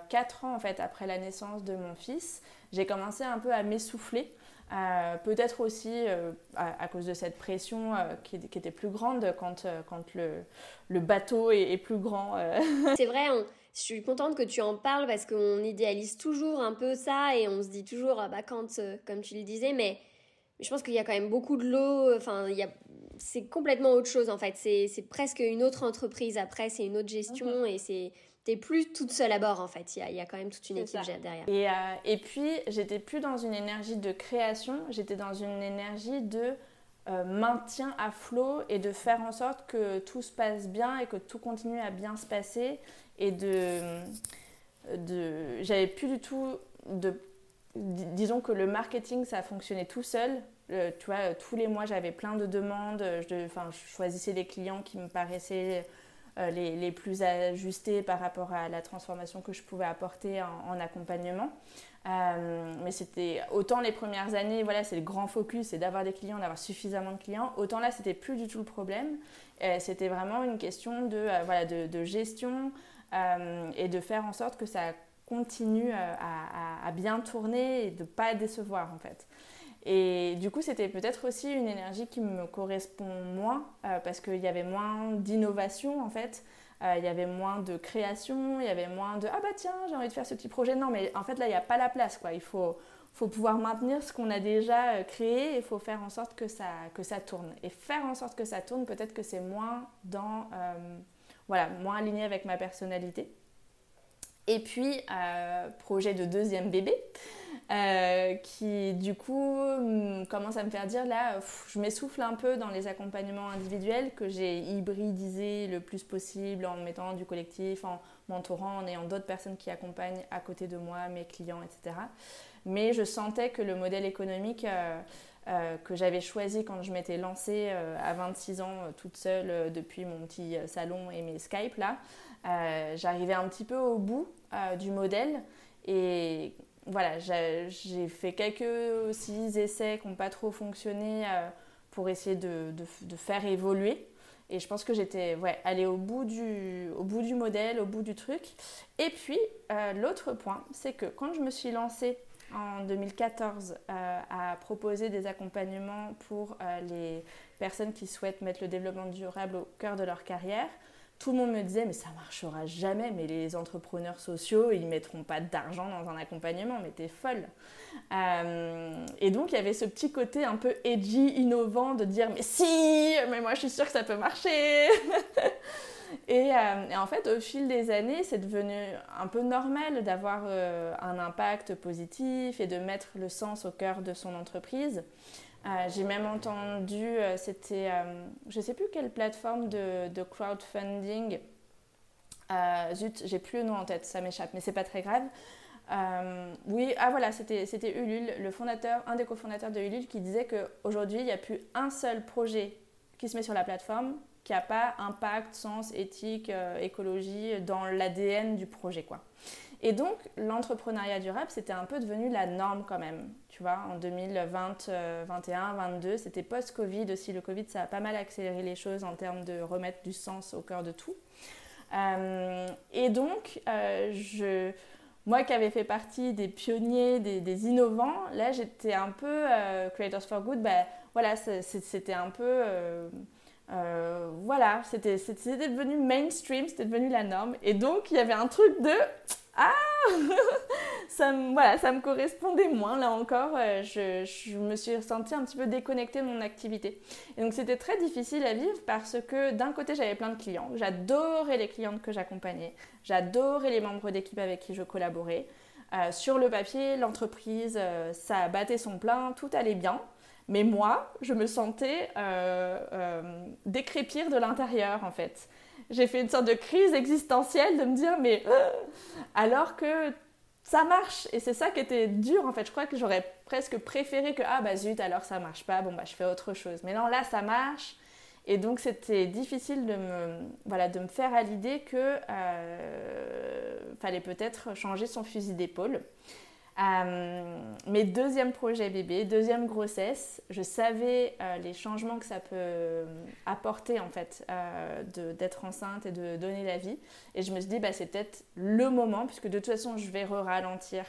quatre ans en fait après la naissance de mon fils, j'ai commencé un peu à m'essouffler euh, peut-être aussi euh, à, cause de cette pression euh, qui, était plus grande quand, quand le, le, bateau est, plus grand. (laughs) C'est vrai, je suis contente que tu en parles parce qu'on idéalise toujours un peu ça et on se dit toujours, ah bah quand, comme tu le disais, mais je pense qu'il y a quand même beaucoup de l'eau, enfin, c'est complètement autre chose en fait. C'est presque une autre entreprise après, c'est une autre gestion mhm. et c'est t'es plus toute seule à bord en fait. Il y a, quand même toute une équipe derrière. Et, euh, et puis, j'étais plus dans une énergie de création, j'étais dans une énergie de euh, maintien à flot et de faire en sorte que tout se passe bien et que tout continue à bien se passer. Et de. de j'avais plus du tout de. Disons que le marketing, ça fonctionnait tout seul. tu vois, tous les mois, j'avais plein de demandes. Je, enfin, je choisissais les clients qui me paraissaient euh, les, les, plus ajustés par rapport à la transformation que je pouvais apporter en, accompagnement. Euh, mais c'était autant les premières années, voilà, c'est le grand focus, c'est d'avoir des clients, d'avoir suffisamment de clients. Autant là, c'était plus du tout le problème. Euh, c'était vraiment une question de, voilà, de, de gestion et de faire en sorte que ça continue à, à, bien tourner et de ne pas décevoir en fait. Et du coup, c'était peut-être aussi une énergie qui me correspond moins euh, parce qu'il y avait moins d'innovation en fait. Euh, il y avait moins de création, il y avait moins de ah bah tiens, j'ai envie de faire ce petit projet. Non, mais en fait là, il n'y a pas la place quoi. Il faut, faut pouvoir maintenir ce qu'on a déjà euh, créé et il faut faire en sorte que ça, que ça tourne. Et faire en sorte que ça tourne, peut-être que c'est moins dans. voilà, moins aligné avec ma personnalité. Et puis, projet de deuxième bébé. Euh, qui du coup commence à me faire dire là, je m'essouffle un peu dans les accompagnements individuels que j'ai hybridisé le plus possible en mettant du collectif, en m'entourant, en ayant d'autres personnes qui accompagnent à côté de moi, mes clients, etc. Mais je sentais que le modèle économique euh, euh, que j'avais choisi quand je m'étais lancée à 26 ans toute seule depuis mon petit salon et mes Skype là, j'arrivais un petit peu au bout du modèle et voilà, j'ai fait quelques aussi essais qui n'ont pas trop fonctionné euh, pour essayer de, faire évoluer. Et je pense que j'étais ouais, allée au bout, du, au bout du modèle, au bout du truc. Et puis, euh, l'autre point, c'est que quand je me suis lancée en 2014 euh, à proposer des accompagnements pour les personnes qui souhaitent mettre le développement durable au cœur de leur carrière, tout le monde me disait mais ça marchera jamais, mais les entrepreneurs sociaux ils mettront pas d'argent dans un accompagnement, mais t'es folle. Euh, et donc il y avait ce petit côté un peu edgy, innovant de dire mais si, mais moi je suis sûre que ça peut marcher. (laughs) et, euh, et, en fait au fil des années c'est devenu un peu normal d'avoir euh, un impact positif et de mettre le sens au cœur de son entreprise. Euh, j'ai même entendu, euh, c'était, euh, je ne sais plus quelle plateforme de, de crowdfunding. zut, j'ai plus le nom en tête, ça m'échappe, mais c'est pas très grave. oui, ah voilà, c'était, Ulule, le fondateur, un des cofondateurs de Ulule, qui disait qu'aujourd'hui, il n'y a plus un seul projet qui se met sur la plateforme qui n'a pas impact, sens, éthique, écologie dans l'ADN du projet. quoi. Et donc, l'entrepreneuriat durable, c'était un peu devenu la norme quand même. Tu vois, en 2020, 2021, 22, c'était post-Covid aussi. Le Covid, ça a pas mal accéléré les choses en termes de remettre du sens au cœur de tout. Euh, et donc, euh, je, moi qui avais fait partie des pionniers, des, innovants, là, j'étais un peu euh, Creators for Good. Ben, voilà, c'était un peu... voilà, c'était devenu mainstream, c'était devenu la norme. Et donc, il y avait un truc de ah (laughs) ça, me, voilà, ça me correspondait moins. Là encore, euh, je, je, me suis sentie un petit peu déconnectée de mon activité. Et donc c'était très difficile à vivre parce que d'un côté, j'avais plein de clients. J'adorais les clientes que j'accompagnais. J'adorais les membres d'équipe avec qui je collaborais. Euh, sur le papier, l'entreprise, euh, ça battait son plein, tout allait bien. Mais moi, je me sentais décrépir de l'intérieur en fait j'ai fait une sorte de crise existentielle de me dire mais euh, alors que ça marche. Et c'est ça qui était dur en fait. Je crois que j'aurais presque préféré que ah bah zut alors ça marche pas bon bah je fais autre chose. Mais non là ça marche. Et donc c'était difficile de me voilà de me faire à l'idée que euh, fallait peut-être changer son fusil d'épaule euh, mes deuxièmes projets bébé, deuxième grossesse, je savais euh, les changements que ça peut apporter en fait euh, d'être enceinte et de donner la vie. Et je me suis dit, bah, c'est peut-être le moment, puisque de toute façon, je vais ralentir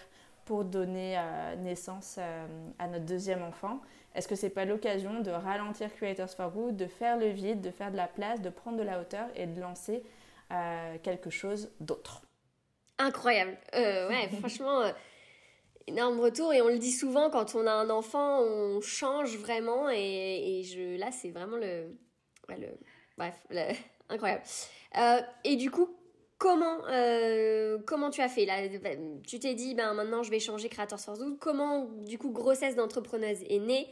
pour donner naissance à notre deuxième enfant. Est-ce que c'est pas l'occasion de ralentir Creators for Good, de faire le vide, de faire de la place, de prendre de la hauteur et de lancer quelque chose d'autre? Incroyable. ouais, (laughs) franchement énorme retour et on le dit souvent quand on a un enfant on change vraiment et, je là c'est vraiment le, bref (laughs) incroyable. Euh, et du coup comment euh, comment tu as fait? Là tu t'es dit ben maintenant je vais changer créateur sans doute comment du coup grossesse d'entrepreneuse est née?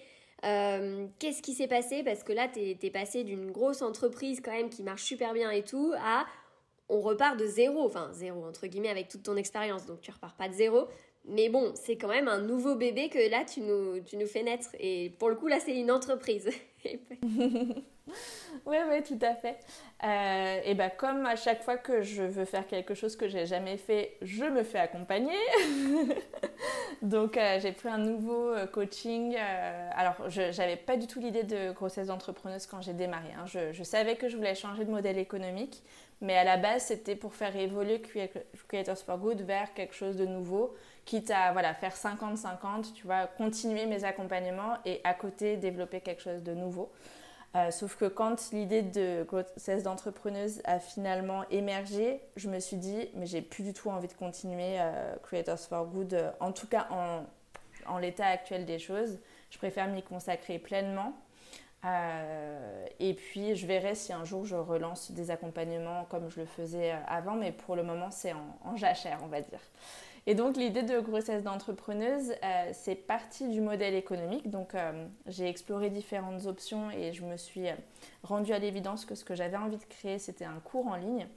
Euh, qu'est-ce qui s'est passé? Parce que là tu es passé d'une grosse entreprise quand même qui marche super bien et tout à on repart de zéro, enfin zéro entre guillemets avec toute ton expérience, donc tu repars pas de zéro, mais bon, c'est quand même un nouveau bébé que là, tu nous, tu nous fais naître. Et pour le coup, là, c'est une entreprise. (laughs) oui, oui, tout à fait. Euh, et bah, comme à chaque fois que je veux faire quelque chose que j'ai jamais fait, je me fais accompagner. (laughs) Donc, euh, j'ai pris un nouveau euh, coaching. alors, je n'avais pas du tout l'idée de grossesse d'entrepreneuse quand j'ai démarré. Hein. Je, je, savais que je voulais changer de modèle économique. Mais à la base, c'était pour faire évoluer Creators for Good vers quelque chose de nouveau quitte à voilà, faire 50-50, tu vois, continuer mes accompagnements et à côté développer quelque chose de nouveau. Euh, sauf que quand l'idée de grossesse d'entrepreneuse a finalement émergé, je me suis dit, mais j'ai plus du tout envie de continuer euh, Creators for Good, euh, en tout cas en, en l'état actuel des choses. Je préfère m'y consacrer pleinement. et puis, je verrai si un jour je relance des accompagnements comme je le faisais avant, mais pour le moment, c'est en, en jachère, on va dire. Et donc l'idée de grossesse d'entrepreneuse, euh, c'est partie du modèle économique. Donc euh, j'ai exploré différentes options et je me suis euh, rendue à l'évidence que ce que j'avais envie de créer, c'était un cours en ligne,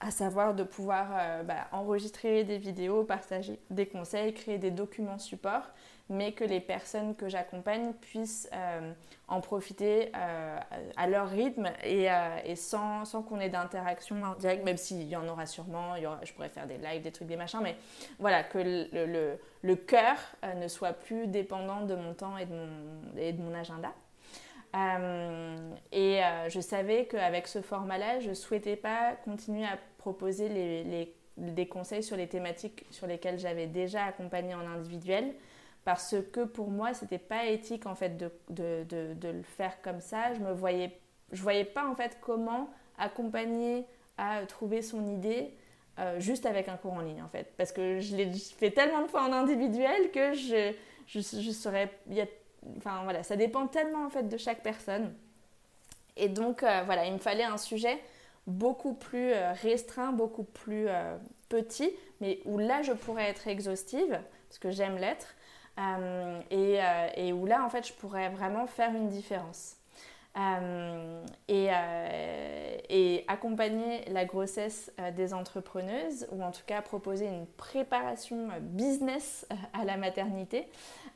à savoir de pouvoir bah, enregistrer des vidéos, partager des conseils, créer des documents supports mais que les personnes que j'accompagne puissent euh, en profiter euh, à leur rythme et, euh, et sans, sans qu'on ait d'interaction en direct, même s'il y en aura sûrement, il y aura, je pourrais faire des lives, des trucs, des machins, mais voilà, que le, le, le cœur ne soit plus dépendant de mon temps et de mon, et de mon agenda. Et je savais qu'avec ce format-là, je ne souhaitais pas continuer à proposer des conseils sur les thématiques sur lesquelles j'avais déjà accompagné en individuel, parce que pour moi, c'était pas éthique en fait de, de, de, le faire comme ça. Je me voyais, je voyais pas en fait comment accompagner à trouver son idée euh, juste avec un cours en ligne en fait. Parce que je l'ai fait tellement de fois en individuel que je, je, je saurais, y a, voilà, ça dépend tellement en fait de chaque personne. Et donc euh, voilà, il me fallait un sujet beaucoup plus euh, restreint, beaucoup plus petit, mais où là je pourrais être exhaustive, parce que j'aime l'être, euh, et, euh, et, où là, en fait, je pourrais vraiment faire une différence. Et, et, accompagner la grossesse des entrepreneuses, ou en tout cas proposer une préparation business à la maternité.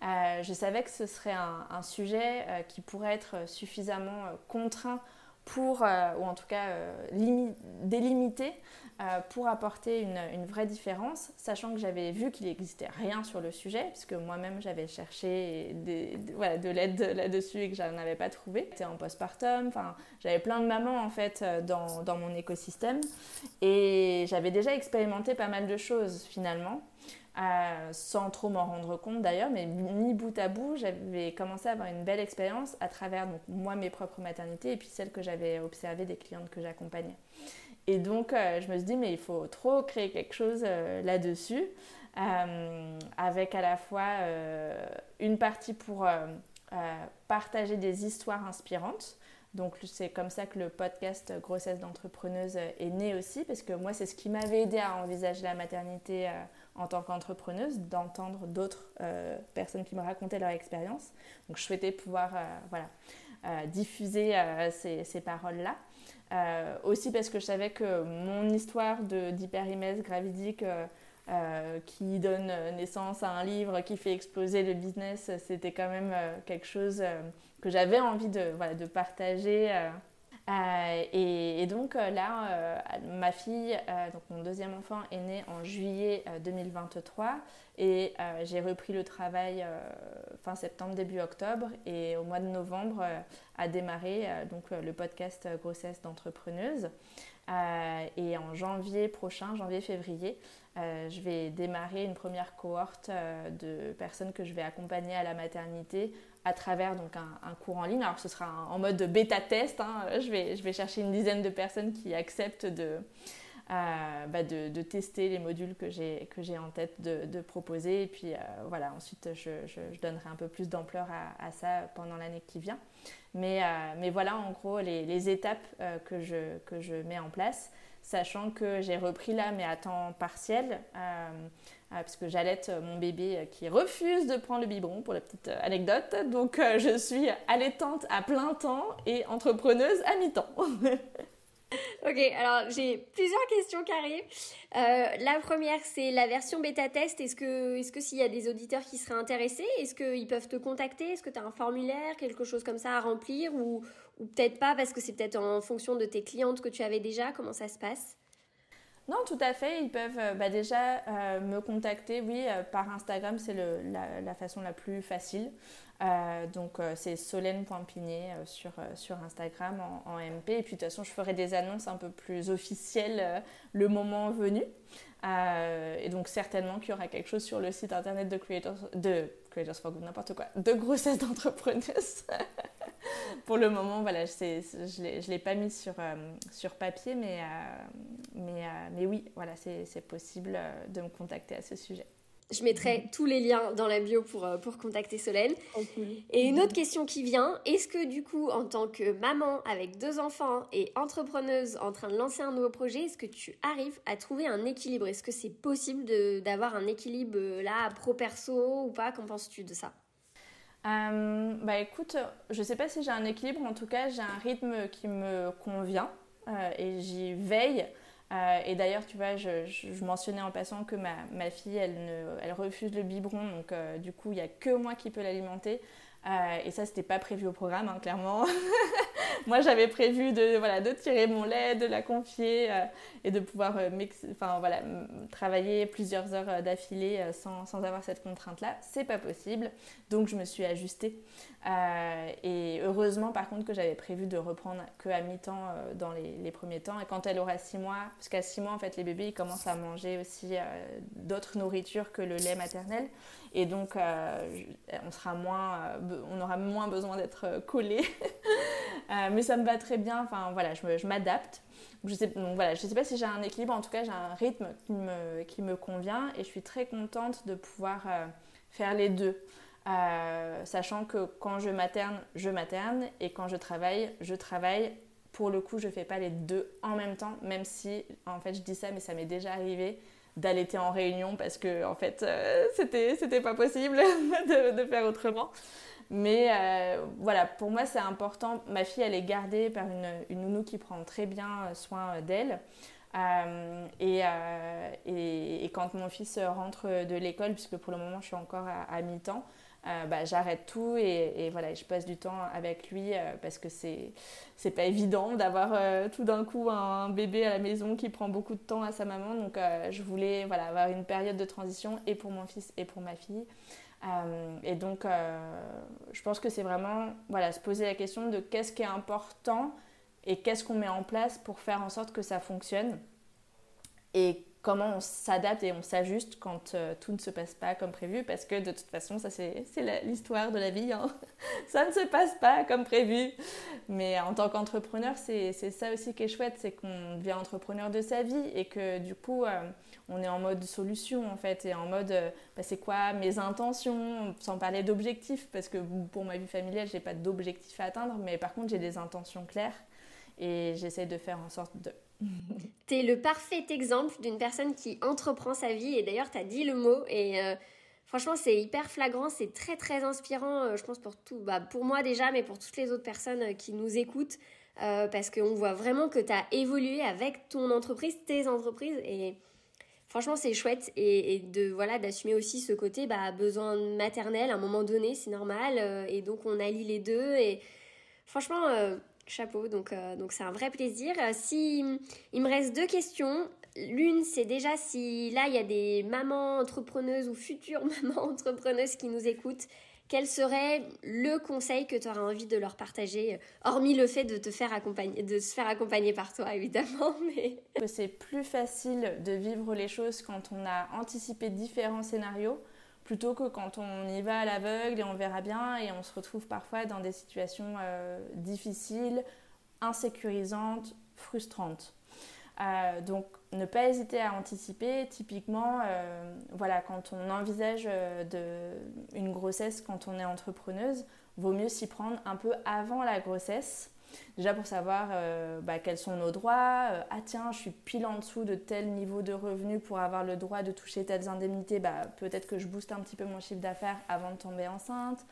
je savais que ce serait un, un sujet qui pourrait être suffisamment contraint pour, ou en tout cas délimité euh, pour apporter une, vraie différence, sachant que j'avais vu qu'il n'existait rien sur le sujet, puisque moi-même j'avais cherché de l'aide là-dessus et que je n'en avais pas trouvé. J'étais en postpartum, j'avais plein de mamans en fait euh, dans, mon écosystème et j'avais déjà expérimenté pas mal de choses finalement. Euh, sans trop m'en rendre compte d'ailleurs, mais mis bout à bout, j'avais commencé à avoir une belle expérience à travers moi mes propres maternités et puis celles que j'avais observées des clientes que j'accompagnais. Et donc, euh, je me suis dit, mais il faut trop créer quelque chose euh, là-dessus, euh, avec à la fois une partie pour partager des histoires inspirantes. Donc, c'est comme ça que le podcast Grossesse d'entrepreneuse est né aussi, parce que moi, c'est ce qui m'avait aidé à envisager la maternité en tant qu'entrepreneuse, d'entendre d'autres personnes qui me racontaient leur expérience. Donc, je souhaitais pouvoir voilà, diffuser ces paroles-là. Euh, aussi parce que je savais que mon histoire d'hyperimèse gravidique euh, euh, qui donne naissance à un livre qui fait exploser le business, c'était quand même quelque chose que j'avais envie de, voilà, de partager. Et, et, donc là, ma fille, donc mon deuxième enfant, est né en juillet 2023 et j'ai repris le travail fin septembre, début octobre. Et au mois de novembre euh, a démarré euh, donc, euh, le podcast Grossesse d'entrepreneuse. et en janvier prochain, janvier-février, je vais démarrer une première cohorte de personnes que je vais accompagner à la maternité à travers donc un, cours en ligne. Alors ce sera en mode bêta test. Hein. Je, vais, je vais chercher une dizaine de personnes qui acceptent de, bah de, tester les modules que j'ai en tête de, proposer. Et puis euh, voilà, ensuite je, je, donnerai un peu plus d'ampleur à, à, ça pendant l'année qui vient. Mais, euh, mais, voilà en gros les, les étapes euh, que, je, que je mets en place, sachant que j'ai repris là mais à temps partiel. Parce que j'allaite mon bébé qui refuse de prendre le biberon pour la petite anecdote. Donc je suis allaitante à plein temps et entrepreneuse à mi-temps. (laughs) Ok, alors j'ai plusieurs questions qui arrivent. Euh, la première, c'est la version bêta test. Est-ce que, que s'il y a des auditeurs qui seraient intéressés, est-ce qu'ils peuvent te contacter? Est-ce que tu as un formulaire, quelque chose comme ça à remplir ou, ou peut-être pas parce que c'est peut-être en fonction de tes clientes que tu avais déjà? Comment ça se passe? Non, tout à fait. Ils peuvent euh, bah, déjà euh, me contacter, oui, par Instagram, c'est la, façon la plus facile. Euh, donc euh, c'est solène.pigné euh, sur, sur Instagram en, MP. Et puis de toute façon, je ferai des annonces un peu plus officielles le moment venu. et donc certainement qu'il y aura quelque chose sur le site internet de Creators, de Creators for Good, n'importe quoi, de grossesse (laughs) d'entrepreneurs. (laughs) Pour le moment, voilà, je ne l'ai pas mis sur, sur papier, mais, mais, mais oui, voilà, c'est possible de me contacter à ce sujet. Je mettrai tous les liens dans la bio pour, euh, pour contacter Solène. Et une autre question qui vient, est-ce que du coup, en tant que maman avec deux enfants et entrepreneuse en train de lancer un nouveau projet, est-ce que tu arrives à trouver un équilibre? Est-ce que c'est possible d'avoir un équilibre euh, là, pro-perso ou pas? Qu'en penses-tu de ça? Euh, Bah écoute, je sais pas si j'ai un équilibre, en tout cas j'ai un rythme qui me convient et j'y veille. Euh, et d'ailleurs, tu vois, je, mentionnais en passant que ma, ma, fille, elle, ne, elle refuse le biberon, donc euh, du coup, il n'y a que moi qui peux l'alimenter. Euh, et ça, c'était pas prévu au programme, hein, clairement. (laughs) Moi, j'avais prévu de, voilà, de tirer mon lait, de la confier euh, et de pouvoir euh, voilà, travailler plusieurs heures d'affilée sans, sans, avoir cette contrainte-là. C'est pas possible. Donc, je me suis ajustée. Et heureusement, par contre, que j'avais prévu de reprendre que à mi-temps dans les, premiers temps. Et quand elle aura six mois, parce qu'à six mois, en fait, les bébés, ils commencent à manger aussi d'autres nourritures que le lait maternel. Et donc, euh, on, sera moins, euh, on aura moins besoin d'être euh, collé. (laughs) mais ça me va très bien. Enfin, voilà, je m'adapte. Je donc voilà, je ne sais pas si j'ai un équilibre. En tout cas, j'ai un rythme qui me, qui me convient. Et je suis très contente de pouvoir faire les deux. Sachant que quand je materne, je materne. Et quand je travaille, je travaille. Pour le coup, je ne fais pas les deux en même temps. Même si, en fait, je dis ça, mais ça m'est déjà arrivé d'allaiter en réunion parce que en fait c'était c'était pas possible (laughs) de, faire autrement mais voilà pour moi c'est important ma fille elle est gardée par une, nounou qui prend très bien soin d'elle et, et, et, quand mon fils rentre de l'école puisque pour le moment je suis encore à mi-temps euh, bah, j'arrête tout et, voilà, je passe du temps avec lui euh, parce que c'est c'est pas évident d'avoir euh, tout d'un coup un, bébé à la maison qui prend beaucoup de temps à sa maman. Donc je voulais voilà, avoir une période de transition et pour mon fils et pour ma fille. et donc je pense que c'est vraiment voilà, se poser la question de qu'est-ce qui est important et qu'est-ce qu'on met en place pour faire en sorte que ça fonctionne. Comment on s'adapte et on s'ajuste quand euh, tout ne se passe pas comme prévu, parce que de toute façon, ça c'est l'histoire de la vie, hein. (laughs) ça ne se passe pas comme prévu. Mais en tant qu'entrepreneur, c'est ça aussi qui est chouette, c'est qu'on devient entrepreneur de sa vie et que du coup, euh, on est en mode solution en fait, et en mode, euh, bah, c'est quoi mes intentions, sans parler d'objectifs, parce que pour ma vie familiale, j'ai pas d'objectifs à atteindre, mais par contre, j'ai des intentions claires et j'essaie de faire en sorte de (laughs) tu es le parfait exemple d'une personne qui entreprend sa vie et d'ailleurs tu as dit le mot et euh, franchement c'est hyper flagrant, c'est très très inspirant euh, je pense pour tout bah, pour moi déjà mais pour toutes les autres personnes euh, qui nous écoutent parce qu'on voit vraiment que tu as évolué avec ton entreprise, tes entreprises et franchement c'est chouette et, de voilà d'assumer aussi ce côté bah, besoin maternel à un moment donné, c'est normal et donc on allie les deux et franchement chapeau, donc euh, donc c'est un vrai plaisir. Euh, si il me reste deux questions, l'une c'est déjà si là il y a des mamans entrepreneuses ou futures (laughs) mamans entrepreneuses qui nous écoutent, quel serait le conseil que tu auras envie de leur partager, hormis le fait de te faire accompagner, de se faire accompagner par toi (laughs) évidemment, mais c'est plus facile de vivre les choses quand on a anticipé différents scénarios plutôt que quand on y va à l'aveugle et on verra bien et on se retrouve parfois dans des situations euh, difficiles, insécurisantes, frustrantes. Euh, donc ne pas hésiter à anticiper. Typiquement, euh, voilà, quand on envisage une grossesse quand on est entrepreneuse, vaut mieux s'y prendre un peu avant la grossesse Déjà pour savoir euh, bah, quels sont nos droits. Euh, ah tiens, je suis pile en dessous de tel niveau de revenu pour avoir le droit de toucher telles indemnités. Bah, Peut-être que je booste un petit peu mon chiffre d'affaires avant de tomber enceinte.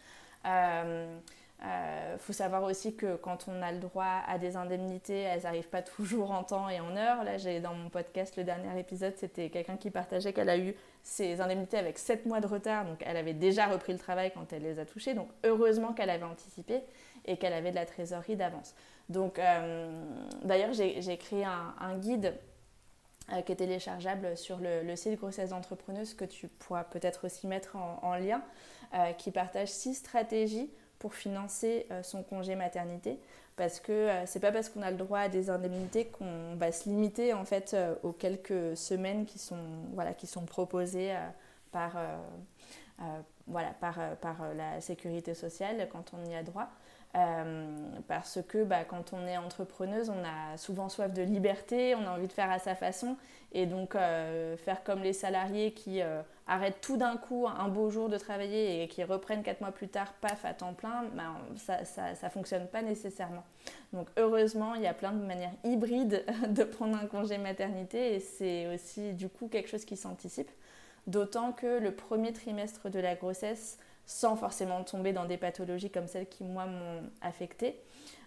Il euh, faut savoir aussi que quand on a le droit à des indemnités, elles n'arrivent pas (laughs) toujours en temps et en heure. Là, j'ai dans mon podcast, le dernier épisode, c'était quelqu'un qui partageait qu'elle a eu ses indemnités avec 7 mois de retard. Donc, elle avait déjà repris le travail quand elle les a touchées. Donc, heureusement qu'elle avait anticipé et qu'elle avait de la trésorerie d'avance. Donc, euh, d'ailleurs, j'ai créé un, guide euh, qui est téléchargeable sur le, site Grossesse d'entrepreneuse que tu pourras peut-être aussi mettre en, lien, euh, qui partage six stratégies pour financer son congé maternité. Parce que c'est pas parce qu'on a le droit à des indemnités qu'on va se limiter en fait aux quelques semaines qui sont, voilà, qui sont proposées par, voilà, par, par la sécurité sociale quand on y a droit. Euh, parce que bah, quand on est entrepreneuse, on a souvent soif de liberté, on a envie de faire à sa façon. Et donc, euh, faire comme les salariés qui euh, arrêtent tout d'un coup un beau jour de travailler et qui reprennent quatre mois plus tard, paf, à temps plein, bah, ça ne fonctionne pas nécessairement. Donc, heureusement, il y a plein de manières hybrides (laughs) de prendre un congé maternité et c'est aussi du coup quelque chose qui s'anticipe. D'autant que le premier trimestre de la grossesse, sans forcément tomber dans des pathologies comme celles qui, moi, m'ont affectée.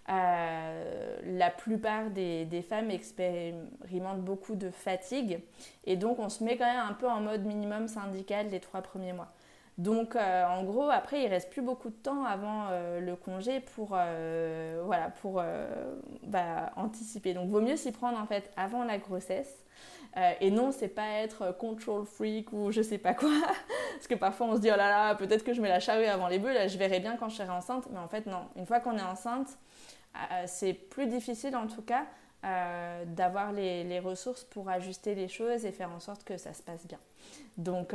Euh, la plupart des, femmes expérimentent beaucoup de fatigue et donc on se met quand même un peu en mode minimum syndical les trois premiers mois. Donc euh, en gros après il reste plus beaucoup de temps avant euh, le congé pour voilà pour bah, anticiper. Donc vaut mieux s'y prendre en fait avant la grossesse euh, et non, c'est pas être control freak ou je sais pas quoi. (laughs) Parce que parfois on se dit, oh là là, peut-être que je mets la charrue avant les bœufs, je verrai bien quand je serai enceinte. Mais en fait, non. Une fois qu'on est enceinte, euh, c'est plus difficile en tout cas euh, d'avoir les, les, ressources pour ajuster les choses et faire en sorte que ça se passe bien. Donc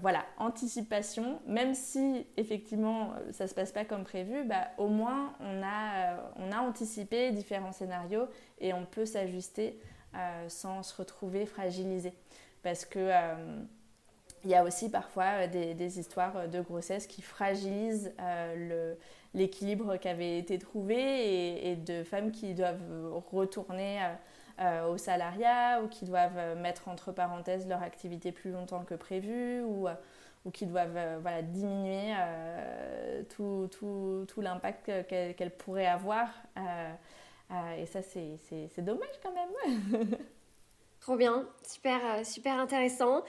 voilà, anticipation, même si effectivement ça se passe pas comme prévu, bah, au moins on a, on a anticipé différents scénarios et on peut s'ajuster euh, sans se retrouver fragilisé. Parce que euh, il y a aussi parfois euh, des, histoires de grossesse qui fragilisent l'équilibre qui avait été trouvé et, de femmes qui doivent retourner au salariat ou qui doivent mettre entre parenthèses leur activité plus longtemps que prévu ou, qui doivent diminuer tout, l'impact qu'elles pourraient avoir. Et ça, c'est dommage quand même. (laughs) Trop bien, super, super intéressant.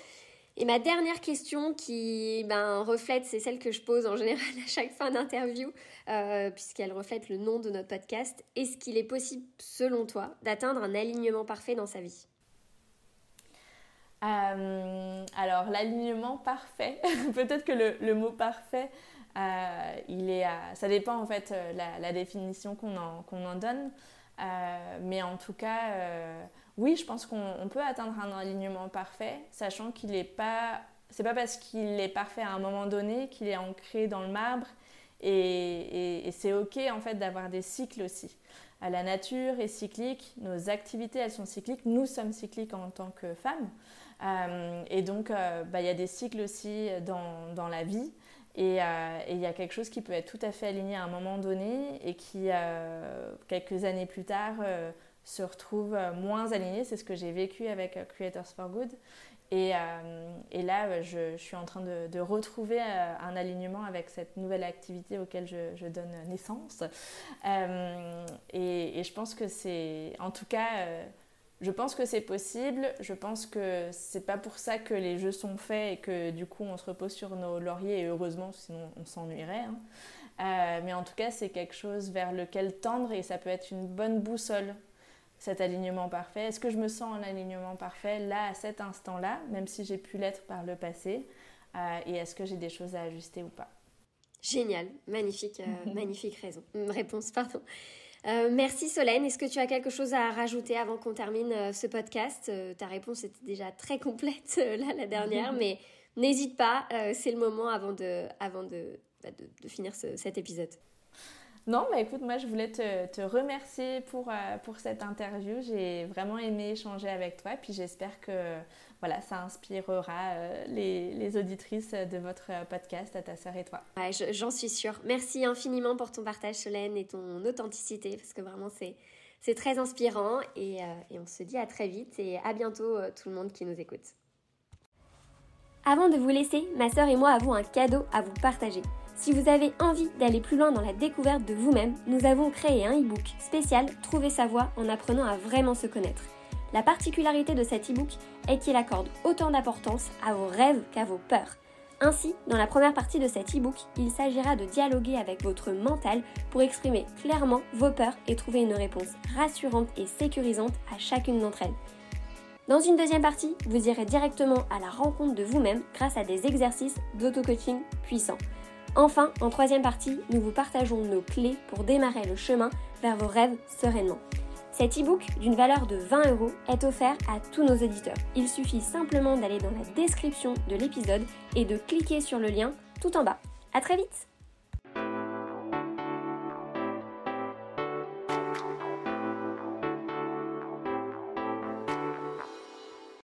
Et ma dernière question qui ben, reflète, c'est celle que je pose en général à chaque fin d'interview, euh, puisqu'elle reflète le nom de notre podcast. Est-ce qu'il est possible, selon toi, d'atteindre un alignement parfait dans sa vie? Euh, Alors, l'alignement parfait, (laughs) peut-être que le, mot parfait, euh, il est, ça dépend en fait la, la définition qu'on en, qu'on en donne. mais en tout cas, oui, je pense qu'on peut atteindre un alignement parfait, sachant qu'il n'est pas. C'est pas parce qu'il est parfait à un moment donné qu'il est ancré dans le marbre. Et, c'est ok en fait d'avoir des cycles aussi. La nature est cyclique, nos activités elles sont cycliques, nous sommes cycliques en tant que femmes. Euh, et donc euh, bah, il y a des cycles aussi dans, dans la vie. Euh, et il y a quelque chose qui peut être tout à fait aligné à un moment donné et qui, quelques années plus tard, se retrouvent euh, moins alignés. C'est ce que j'ai vécu avec euh, Creators for Good. Et, euh, là, je, suis en train de, retrouver un alignement avec cette nouvelle activité auquel je, donne naissance. et, je pense que c'est, en tout cas, je pense que c'est possible. Je pense que c'est pas pour ça que les jeux sont faits et que du coup on se repose sur nos lauriers. Et heureusement, sinon on s'ennuierait. Hein. mais en tout cas, c'est quelque chose vers lequel tendre et ça peut être une bonne boussole cet alignement parfait Est-ce que je me sens en alignement parfait? Là, à cet instant-là, même si j'ai pu l'être par le passé euh, Et est-ce que j'ai des choses à ajuster ou pas? Génial, magnifique, euh, (laughs) magnifique raison. (laughs) Réponse, pardon. Euh, merci Solène. Est-ce que tu as quelque chose à rajouter avant qu'on termine ce podcast? Ta réponse était déjà très complète là la dernière, (laughs) mais n'hésite pas, c'est le moment avant de, avant de, bah, de, finir cet épisode. Non, mais écoute, moi je voulais te, remercier pour, euh, pour cette interview. J'ai vraiment aimé échanger avec toi. Puis j'espère que voilà, ça inspirera euh, les, les, auditrices de votre podcast, à ta sœur et toi. Ouais, J'en suis sûre. Merci infiniment pour ton partage, Solène, et ton authenticité, parce que vraiment c'est. C'est très inspirant et, euh, et, on se dit à très vite et à bientôt tout le monde qui nous écoute. Avant de vous laisser, ma sœur et moi avons un cadeau à vous partager. Si vous avez envie d'aller plus loin dans la découverte de vous-même, nous avons créé un e-book spécial Trouver sa voie en apprenant à vraiment se connaître. La particularité de cet e-book est qu'il accorde autant d'importance à vos rêves qu'à vos peurs. Ainsi, dans la première partie de cet e-book, il s'agira de dialoguer avec votre mental pour exprimer clairement vos peurs et trouver une réponse rassurante et sécurisante à chacune d'entre elles. Dans une deuxième partie, vous irez directement à la rencontre de vous-même grâce à des exercices d'auto-coaching puissants. Enfin, en troisième partie, nous vous partageons nos clés pour démarrer le chemin vers vos rêves sereinement. Cet e-book d'une valeur de 20 euros est offert à tous nos éditeurs. Il suffit simplement d'aller dans la description de l'épisode et de cliquer sur le lien tout en bas. À très vite